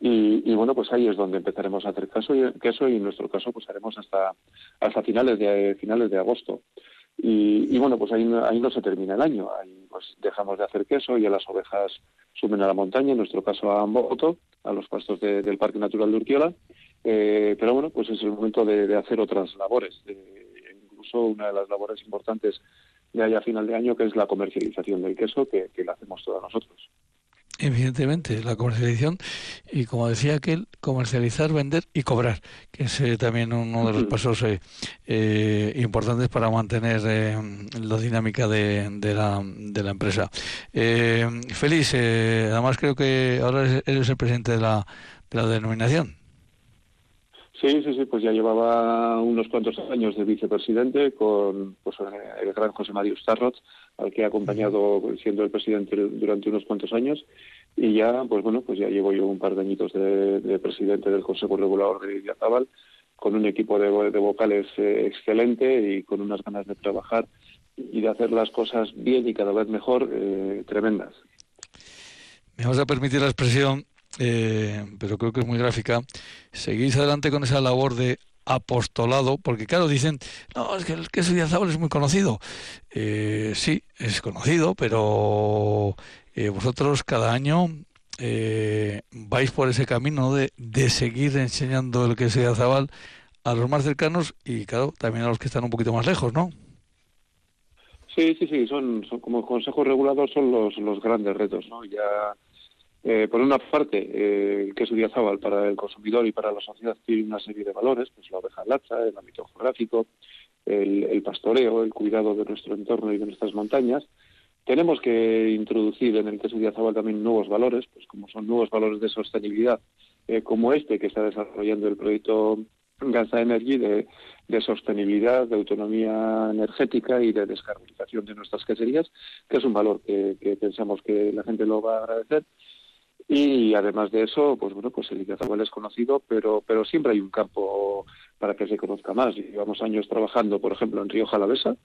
y, bueno, pues ahí es donde empezaremos a hacer caso y, y en nuestro caso pues haremos hasta hasta finales de finales de agosto. Y, bueno, pues ahí, ahí no se termina el año, ahí pues dejamos de hacer queso y a las ovejas suben a la montaña, en nuestro caso a Amboto, a los pastos del Parque Natural de Urquiola, eh, pero bueno, pues es el momento de, hacer otras labores, una de las labores importantes de allá a final de año, que es la comercialización del queso, que, la hacemos todos nosotros. Evidentemente, la comercialización y como decía aquel, comercializar, vender y cobrar, que es eh, también uno de los pasos eh, eh, importantes para mantener la dinámica de, de, la, de la empresa. Félix, además creo que ahora eres el presidente de la, de la denominación. Sí, sí, sí, pues ya llevaba unos cuantos años de vicepresidente con pues, el gran José María Starrot, al que he acompañado siendo el presidente durante unos cuantos años. Y ya, pues bueno, pues ya llevo yo un par de añitos de, presidente del Consejo Regulador de Idiazabal, con un equipo de, vocales eh, excelente y con unas ganas de trabajar y de hacer las cosas bien y cada vez mejor, eh, tremendas. me vas a permitir la expresión, eh, pero creo que es muy gráfica, seguís adelante con esa labor de apostolado, porque claro, dicen, no, es que el queso Idiazábal es muy conocido. Eh, sí, es conocido, pero eh, vosotros cada año eh, vais por ese camino de, de seguir enseñando el queso Idiazábal a los más cercanos y claro, también a los que están un poquito más lejos, ¿no? Sí, sí, sí, son, son como consejo regulador son los, los grandes retos, ¿no? Ya eh, por una parte, el queso Diazábal para el consumidor y para la sociedad tiene una serie de valores, pues la oveja lacha, el ámbito geográfico, el, pastoreo, el cuidado de nuestro entorno y de nuestras montañas. Tenemos que introducir en el queso Diazábal también nuevos valores, pues como son nuevos valores de sostenibilidad, eh, como este que está desarrollando el proyecto Gansa Energy de, de, sostenibilidad, de autonomía energética y de descarbonización de nuestras queserías, que es un valor que pensamos que la gente lo va a agradecer y además de eso, pues bueno, pues el Idiazábal es conocido, pero, pero siempre hay un campo para que se conozca más. Llevamos años trabajando, por ejemplo, en Río Jalavesa,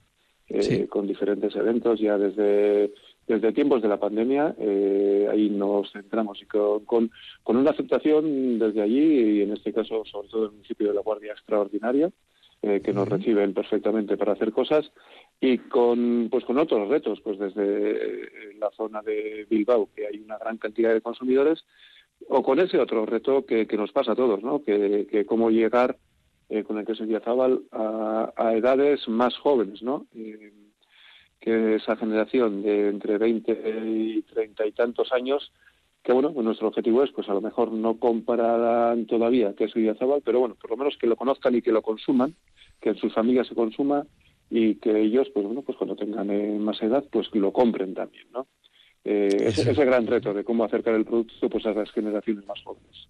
eh, sí. con diferentes eventos ya desde, desde tiempos de la pandemia. Eh, ahí nos centramos y con, con, con, una aceptación desde allí, y en este caso, sobre todo el municipio de La Guardia, extraordinaria, eh, que nos reciben perfectamente para hacer cosas y con pues con otros retos pues desde la zona de Bilbao que hay una gran cantidad de consumidores o con ese otro reto que, que nos pasa a todos no que, que cómo llegar eh, con el queso Diazábal a, a edades más jóvenes no eh, que esa generación de entre 20 y 30 y tantos años que bueno, pues nuestro objetivo es, pues a lo mejor no compararán todavía queso Idiazábal, pero bueno, por lo menos que lo conozcan y que lo consuman, que en sus familias se consuma y que ellos, pues bueno, pues cuando tengan eh, más edad, pues lo compren también, ¿no? Eh, ese, ese gran reto de cómo acercar el producto pues a las generaciones más jóvenes.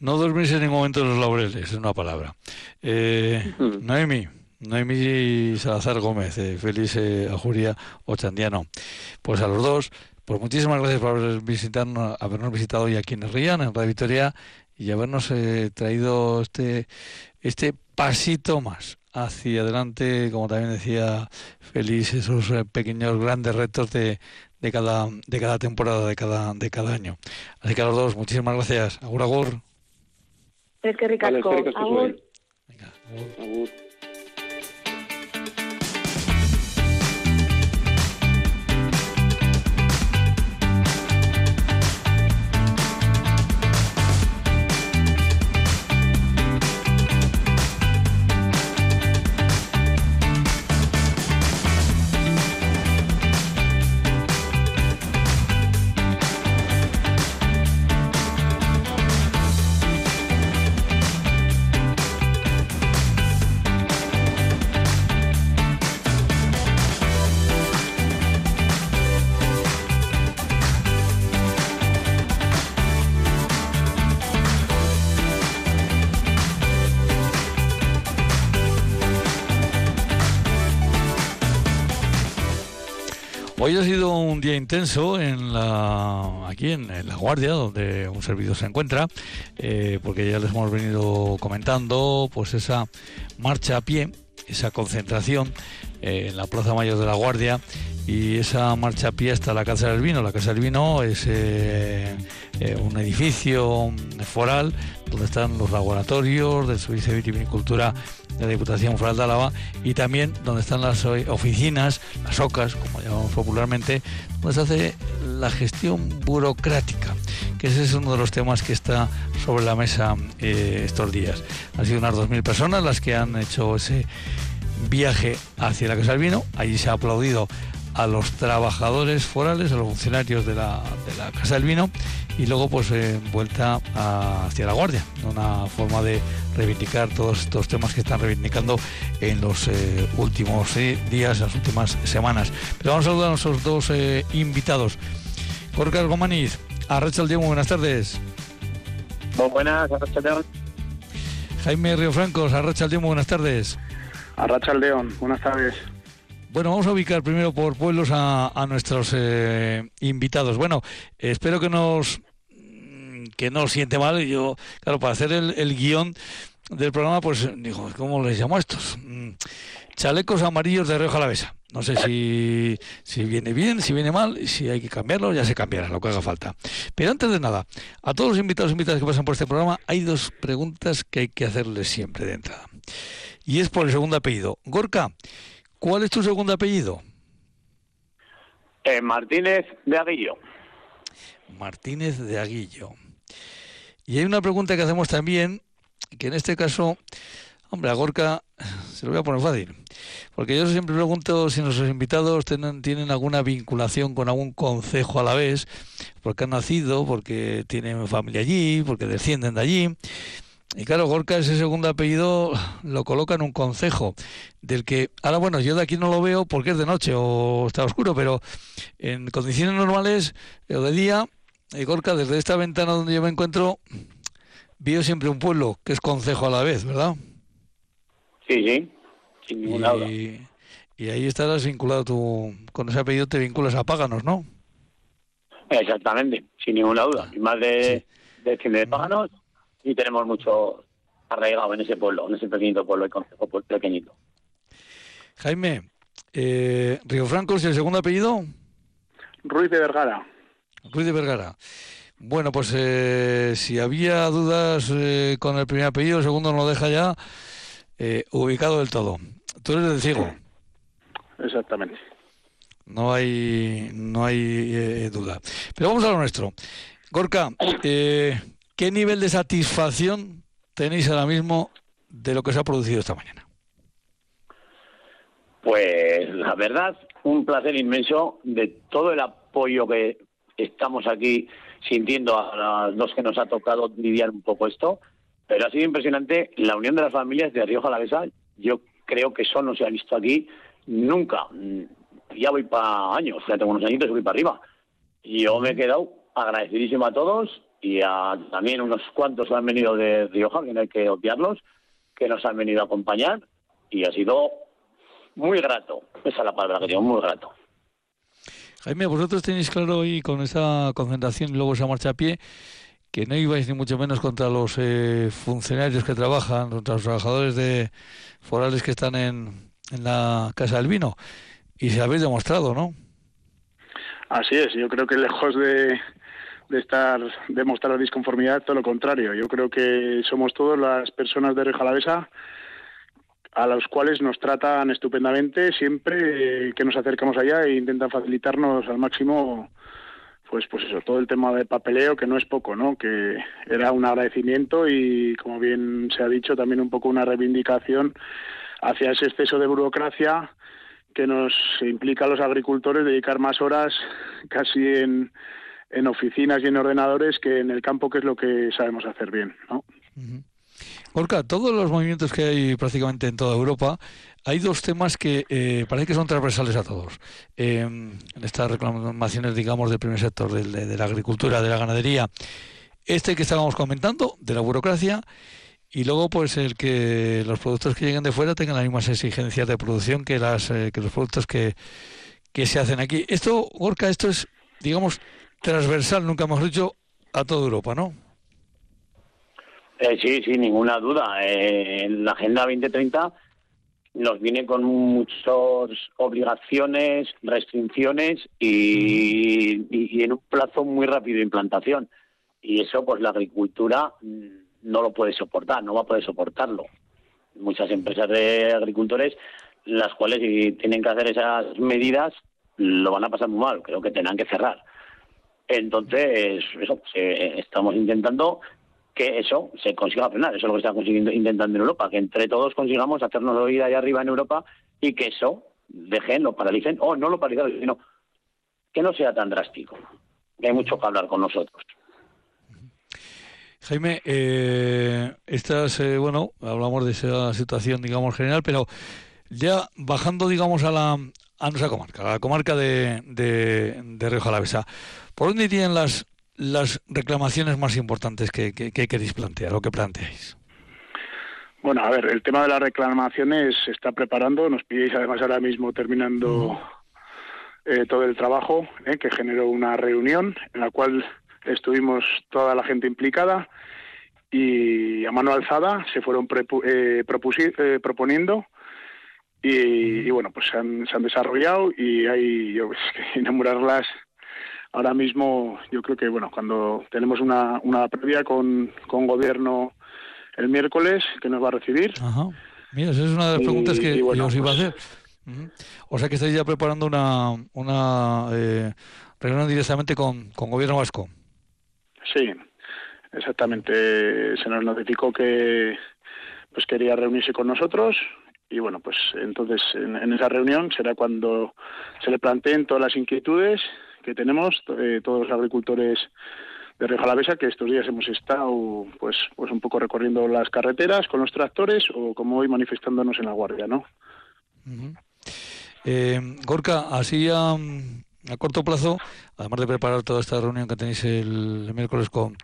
No dormirse en ningún momento en los laureles, es una palabra. Eh, mm. Noemi, Noemi Salazar Gómez, eh, Félix eh, Ajuria Ochandiano. Pues a los dos, pues muchísimas gracias por haber visitarnos, habernos visitado hoy aquí en Rían, en Radio Victoria, y habernos eh, traído este, este pasito más hacia adelante, como también decía Félix, esos eh, pequeños grandes retos de, de, cada, de cada temporada, de cada, de cada año. Así que a los dos, muchísimas gracias. Agur, agur. Es que ricasco. Vale, agur. Venga, agur. agur. Hoy ha sido un día intenso en la, aquí en, La Guardia, donde un servidor se encuentra, eh, porque ya les hemos venido comentando pues esa marcha a pie, esa concentración eh, en la Plaza Mayor de La Guardia y esa marcha a pie hasta la Casa del Vino. La Casa del Vino es eh, eh, un edificio foral donde están los laboratorios del Servicio de Vitivinicultura de la Diputación Foral de Álava y también donde están las oficinas, las OCAS, como llamamos popularmente, donde se hace la gestión burocrática, que ese es uno de los temas que está sobre la mesa eh, estos días. Han sido unas 2.000 personas las que han hecho ese viaje hacia la Casa del Vino, allí se ha aplaudido a los trabajadores forales, a los funcionarios de la, de la Casa del Vino y luego pues eh, vuelta a, hacia la Guardia, una forma de reivindicar todos estos temas que están reivindicando en los eh, últimos eh, días, las últimas semanas. Pero vamos a saludar a nuestros dos eh, invitados. Jorge Algomaniz, Arrachaldeón, buenas tardes. Muy buenas, Arrachaldeón. Jaime Río Francos, Arrachaldeón, buenas tardes. Arrachaldeón, buenas tardes. Bueno, vamos a ubicar primero por pueblos a, a nuestros eh, invitados. Bueno, espero que nos que no siente mal. Yo, claro, para hacer el, el guion del programa, pues digo, ¿cómo les llamo a estos? Mm, chalecos amarillos de Río Jalavesa. No sé si, si viene bien, si viene mal, si hay que cambiarlo, ya se cambiará lo que haga falta. Pero antes de nada, a todos los invitados y invitadas que pasan por este programa, hay dos preguntas que hay que hacerles siempre de entrada. Y es por el segundo apellido. Gorka, ¿cuál es tu segundo apellido? Eh, Martínez de Aguillo. Martínez de Aguillo. Y hay una pregunta que hacemos también, que en este caso, hombre, a Gorka se lo voy a poner fácil. Porque yo siempre pregunto si nuestros invitados tienen, tienen alguna vinculación con algún concejo a la vez, porque han nacido, porque tienen familia allí, porque descienden de allí. Y claro, Gorka ese segundo apellido lo coloca en un concejo, del que, ahora bueno, yo de aquí no lo veo porque es de noche o está oscuro, pero en condiciones normales o de día, eh, Gorka, desde esta ventana donde yo me encuentro, veo siempre un pueblo que es concejo a la vez, ¿verdad? Sí, sí, sin ninguna duda. Y, y ahí estarás vinculado tú, con ese apellido te vinculas a Páganos, ¿no? Exactamente, sin ninguna duda. Y más de, de cine de páganos y tenemos mucho arraigado en ese pueblo, en ese pequeñito pueblo, el concejo pueblo pequeñito. Jaime, eh, Río Franco, ¿es el segundo apellido? Ruiz de Vergara. Ruiz de Vergara. Bueno, pues eh, si había dudas eh, con el primer apellido, el segundo nos lo deja ya eh, ubicado del todo. Tú eres del ciego. Exactamente. No hay, no hay eh, duda. Pero vamos a lo nuestro. Gorka, eh, ¿qué nivel de satisfacción tenéis ahora mismo de lo que se ha producido esta mañana? Pues la verdad, un placer inmenso de todo el apoyo que estamos aquí sintiendo a los que nos ha tocado lidiar un poco esto, pero ha sido impresionante la unión de las familias de Río Jalavesa. Yo creo que eso no se ha visto aquí nunca. Ya voy para años, ya tengo unos añitos y voy para arriba. Yo me he quedado agradecidísimo a todos y a también unos cuantos que han venido de Rioja, que no hay que obviarlos, que nos han venido a acompañar y ha sido muy grato. Esa es la palabra que digo, muy grato. Jaime, vosotros tenéis claro hoy con esa concentración y luego esa marcha a pie que no ibais ni mucho menos contra los eh, funcionarios que trabajan, contra los trabajadores de forales que están en, en la Casa del Vino. Y se habéis demostrado, ¿no? Así es, yo creo que lejos de, de estar de mostrar disconformidad, todo lo contrario. Yo creo que somos todas las personas de Rejalavesa a los cuales nos tratan estupendamente siempre que nos acercamos allá e intentan facilitarnos al máximo pues pues eso, todo el tema de papeleo que no es poco, ¿no? Que era un agradecimiento y como bien se ha dicho también un poco una reivindicación hacia ese exceso de burocracia que nos implica a los agricultores dedicar más horas casi en, en oficinas y en ordenadores que en el campo, que es lo que sabemos hacer bien, ¿no? Todos los movimientos que hay prácticamente en toda Europa, hay dos temas que eh, parece que son transversales a todos. Eh, en estas reclamaciones, digamos, del primer sector, de, la agricultura, de la ganadería, este que estábamos comentando, de la burocracia, y luego pues el que los productos que lleguen de fuera tengan las mismas exigencias de producción que las eh, que los productos que, que se hacen aquí. Esto, Orca, esto es, digamos, transversal, nunca hemos dicho, a toda Europa, ¿no? Eh, sí, sin ninguna duda. Eh, la Agenda 2030 nos viene con muchas obligaciones, restricciones y, y, y, en un plazo muy rápido de implantación. Y eso, pues la agricultura no lo puede soportar, no va a poder soportarlo. Muchas empresas de agricultores, las cuales si tienen que hacer esas medidas, lo van a pasar muy mal, creo que tendrán que cerrar. Entonces, eso, eh, estamos intentando que eso se consiga frenar. Eso es lo que está consiguiendo, intentando en Europa, que entre todos consigamos hacernos oír allá arriba en Europa y que eso dejen, lo paralicen, o no lo paralicen, sino que no sea tan drástico. Hay mucho que hablar con nosotros. Jaime, eh, estas, eh, bueno, hablamos de esa situación, digamos, general, pero ya bajando, digamos, a la a nuestra comarca, a la comarca de, de, de Rioja Alavesa, ¿por dónde tienen las las reclamaciones más importantes que, que, que queréis plantear o que planteáis? Bueno, a ver, el tema de las reclamaciones se está preparando. Nos pidéis además ahora mismo terminando eh, todo el trabajo, eh, que generó una reunión en la cual estuvimos toda la gente implicada y a mano alzada se fueron eh, eh, proponiendo y, bueno, pues se han, se han, desarrollado y hay yo, que enamorarlas ahora mismo, yo creo que bueno, cuando tenemos una, una previa con, con gobierno el miércoles que nos va a recibir. Ajá. Mira, esa es una de las preguntas que yo os iba a pues hacer. O sea que estáis ya preparando una, una eh, reunión directamente con, con gobierno vasco. Sí, exactamente. Se nos notificó que pues quería reunirse con nosotros y bueno, pues entonces en, esa reunión será cuando se le planteen todas las inquietudes que tenemos eh, todos los agricultores de Alavesa, que estos días hemos estado pues pues un poco recorriendo las carreteras con los tractores o como hoy manifestándonos en la guardia, ¿no? eh, Gorka, así a, corto plazo, además de preparar toda esta reunión que tenéis el, miércoles con,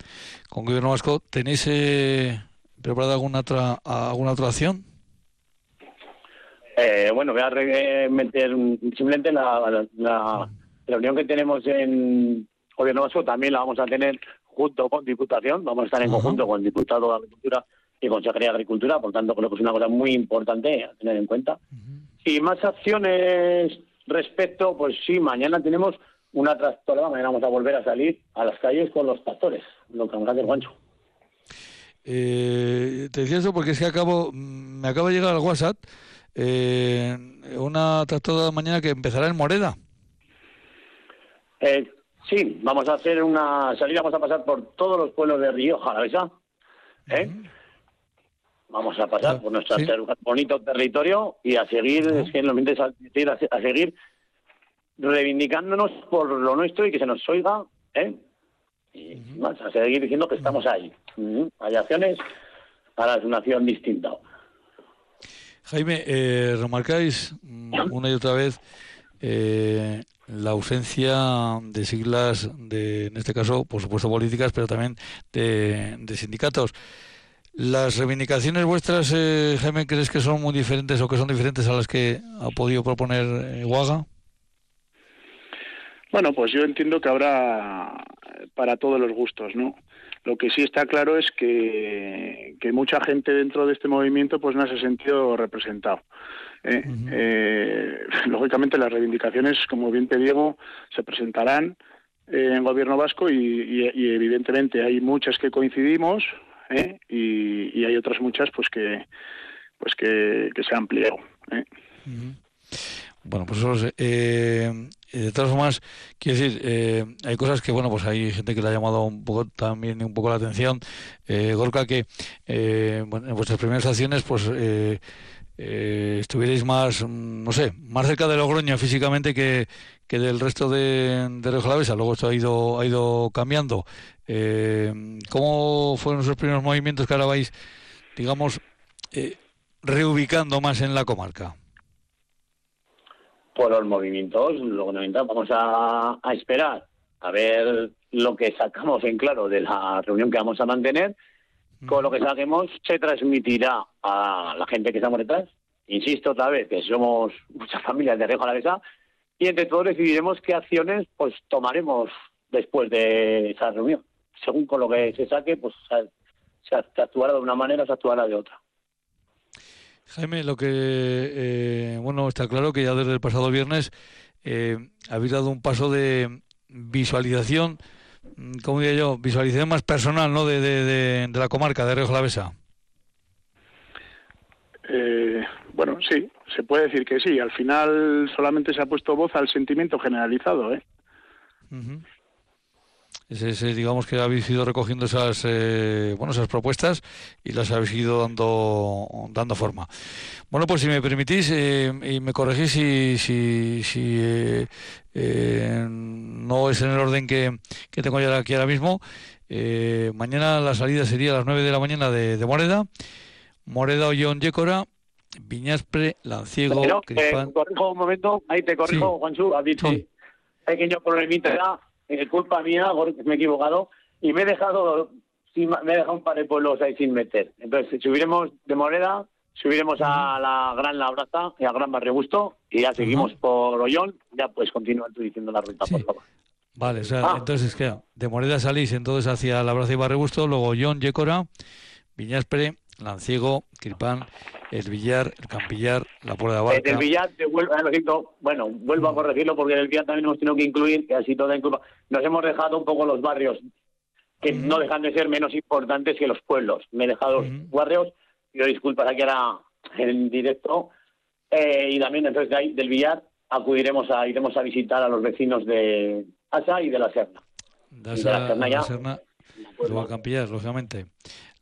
con Gobierno Vasco, ¿tenéis eh, preparada alguna otra alguna otra acción? Eh, bueno, voy a meter simplemente la, la reunión que tenemos en Gobierno Vasco también la vamos a tener junto con Diputación, vamos a estar en conjunto con el Diputado de Agricultura y Consejería de Agricultura, por tanto creo que es una cosa muy importante a tener en cuenta. Y más acciones respecto, pues sí, mañana tenemos una tractorada, mañana vamos a volver a salir a las calles con los tractores, lo que vamos a hacer, Guancho. Eh, te decía eso porque es que acabo, me acaba de llegar al WhatsApp eh, una tractorada mañana que empezará en Moreda. Eh, sí, vamos a hacer una salida, vamos a pasar por todos los pueblos de Río Jalavesa. ¿eh? Vamos a pasar por nuestro bonito territorio y a seguir, es que a, a, seguir reivindicándonos por lo nuestro y que se nos oiga, ¿eh? Y vamos a seguir diciendo que estamos ahí. Hay acciones para una nación distinta. Jaime, eh, remarcáis una y otra vez eh, la ausencia de siglas, de, en este caso, por supuesto, políticas, pero también de, sindicatos. ¿Las reivindicaciones vuestras, eh, Jaime, crees que son muy diferentes o que son diferentes a las que ha podido proponer eh, Guaga? Bueno, pues yo entiendo que habrá para todos los gustos, ¿no? Lo que sí está claro es que, que mucha gente dentro de este movimiento pues no se ha sentido representado. ¿eh? Eh, lógicamente las reivindicaciones, como bien te digo, se presentarán eh, en gobierno vasco y, evidentemente hay muchas que coincidimos y, hay otras muchas pues que pues que, se han ampliado. Bueno, pues eso de todas formas, quiero decir, hay cosas que, bueno, pues hay gente que le ha llamado un poco también un poco la atención. Gorka, que bueno, en vuestras primeras acciones, pues eh, estuvierais más, mm, no sé, más cerca de Logroño físicamente que, que del resto de, de Lavesa. Luego esto ha ido, ha ido cambiando. Eh, ¿Cómo fueron esos primeros movimientos que ahora vais, digamos, eh, reubicando más en la comarca? Por los movimientos, lo vamos a, a esperar a ver lo que sacamos en claro de la reunión que vamos a mantener con lo que saquemos se transmitirá a la gente que estamos detrás. Insisto otra vez que somos muchas familias de Rioja Alavesa y entre todos decidiremos qué acciones pues tomaremos después de esa reunión. Según con lo que se saque, pues se, actuará de una manera o se actuará de otra. Jaime, lo que eh, bueno está claro que ya desde el pasado viernes eh, habéis dado un paso de visualización Mm, como diría yo, visualización más personal ¿no? de, de, de, la comarca de Río Jalavesa? Eh, bueno, sí, se puede decir que sí. Al final solamente se ha puesto voz al sentimiento generalizado. ¿eh? Digamos que habéis ido recogiendo esas eh, bueno esas propuestas y las habéis ido dando dando forma. Bueno pues si me permitís eh, y me corregís si si, si eh, no es en el orden que, que tengo ya aquí ahora mismo mañana la salida sería a las 9 de la mañana de, de Moreda. Moreda Ollón Yécora Viñaspre Lanciego Pero, corrijo un momento ahí te corrijo Juanchu has dicho pequeño problemita es culpa mía, me he equivocado, y me he dejado, me he dejado un par de pueblos ahí sin meter. Entonces, subiremos de Moreda, subiremos a la Gran Labraza y al Gran Barrio Gusto, y ya seguimos por Ollón, ya pues continúa tú diciendo la ruta, por favor. Vale, o sea, ah. entonces que de Moreda salís entonces hacia Labraza y Barrio Gusto, luego Ollón, Yécora, Viñaspre, Lanciego, Cripán, el Villar, el Campillar, la Puebla de Abarca. El Villar, vuelvo, bueno, vuelvo a corregirlo porque el Villar también hemos tenido que incluir, que así toda en culpa. Nos hemos dejado un poco los barrios, que no dejan de ser menos importantes que los pueblos. Me he dejado los barrios, pido disculpas aquí ahora en directo. Eh, y también entonces de ahí, del Villar acudiremos a, iremos a visitar a los vecinos de Asa y de la Serna. De, Asa, de la Serna, ya, Campillar, lógicamente.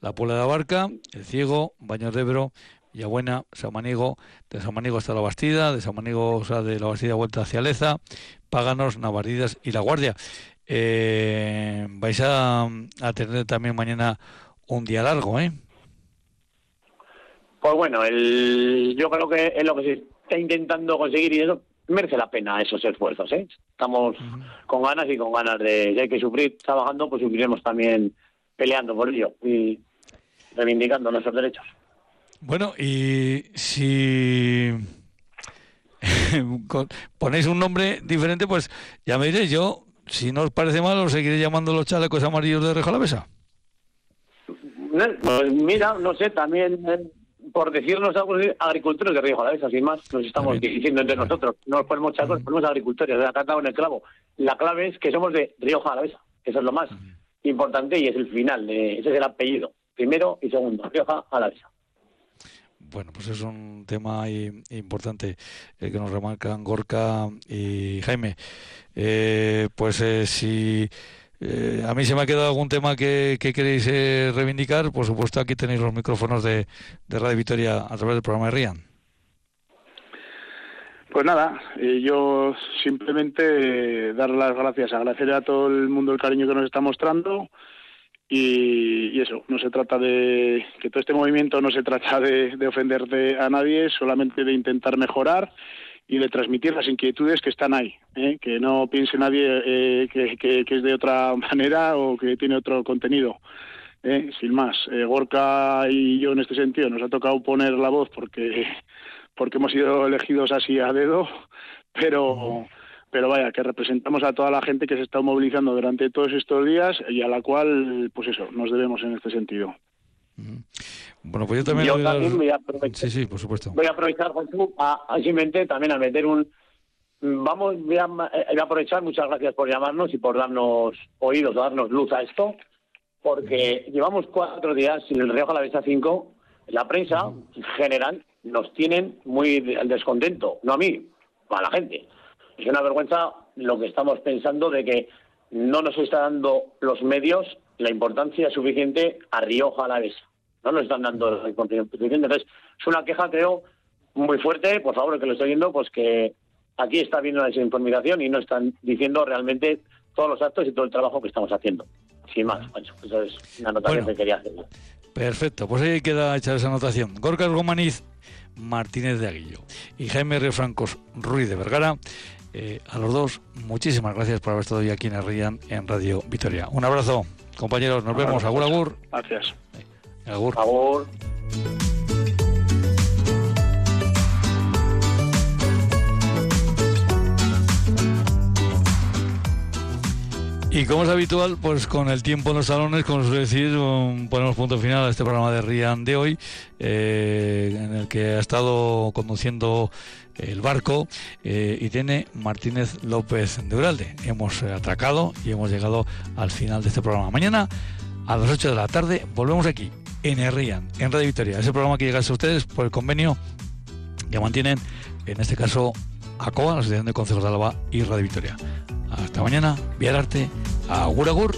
La Puebla de Abarca, El Ciego, Baños de Ebro, Villabuena, Samanigo, de Samanigo hasta La Bastida, de Samanigo, o sea, de La Bastida vuelta hacia Leza, Páganos, Navarridas y La Guardia. Eh, vais a, tener también mañana un día largo, ¿eh? Pues bueno, el, yo creo que es lo que se está intentando conseguir y eso merece la pena esos esfuerzos, ¿eh? Estamos con ganas y con ganas de, si hay que sufrir trabajando, pues sufriremos también peleando por ello y reivindicando nuestros derechos. Bueno, y si ponéis un nombre diferente, pues ya me diréis, yo, si no os parece mal, os seguiré llamando los chalecos amarillos de Rejalavesa. Pues mira, no sé, también eh, por decirnos algo, agricultores de Río Jalavesa, sin más, nos estamos diciendo entre nosotros. No nos ponemos chacos, ponemos agricultores, ha cantado en el clavo. La clave es que somos de Río Jalavesa, eso es lo más importante y es el final, ese es el apellido, primero y segundo, Rioja Jalavesa. Bueno, pues es un tema importante el que nos remarcan Gorka y Jaime. Eh, pues eh, si eh, a mí se me ha quedado algún tema que, queréis reivindicar, por supuesto aquí tenéis los micrófonos de, de Radio Victoria a través del programa de Rian. Pues nada, yo simplemente dar las gracias, agradecer a todo el mundo el cariño que nos está mostrando y, eso, no se trata de que todo este movimiento no se trata de, de ofender a nadie, solamente de intentar mejorar y de transmitir las inquietudes que están ahí, ¿eh? que no piense nadie eh, que, es de otra manera o que tiene otro contenido. ¿eh? Sin más, Gorka y yo en este sentido nos ha tocado poner la voz porque, porque hemos sido elegidos así a dedo, pero pero vaya, que representamos a toda la gente que se está movilizando durante todos estos días y a la cual, pues eso, nos debemos en este sentido. Bueno, pues yo también, voy, a aprovechar. Sí, sí, por supuesto. Voy a aprovechar, a, simplemente también a meter un. Vamos, voy a, voy a, aprovechar, muchas gracias por llamarnos y por darnos oídos, darnos luz a esto, porque llevamos cuatro días en el Río Jalavesa 5, la prensa en general nos tienen muy descontento, no a mí, a la gente es una vergüenza lo que estamos pensando de que no nos está dando los medios la importancia suficiente a Rioja a la vez. No nos están dando la importancia suficiente. Entonces, es una queja, creo, muy fuerte. Por favor, que lo estoy viendo, pues que aquí está viendo la desinformación y no están diciendo realmente todos los actos y todo el trabajo que estamos haciendo. Sin más, eso es una anotación que quería hacer. Perfecto, pues ahí queda hecha esa anotación. Gorka Romaniz Martínez de Aguillo y Jaime Refrancos Ruiz de Vergara eh, a los dos, muchísimas gracias por haber estado hoy aquí en el en Radio Vitoria. Un abrazo, compañeros, nos vemos. Agur, agur. Gracias. Agur. Agur. Y como es habitual, pues con el tiempo en los salones, como suele decir, ponemos punto final a este programa de Rian de hoy, eh, en el que ha estado conduciendo el barco eh, y tiene Martínez López de Uralde. Hemos eh, atracado y hemos llegado al final de este programa. Mañana a las 8 de la tarde volvemos aquí en Herrian, en Radio Victoria. Ese programa que llega a ustedes por el convenio que mantienen, en este caso, ACOA, la Asociación de Consejos de Alba y Radio Victoria. Hasta mañana, Vía Arte, Agur Agur.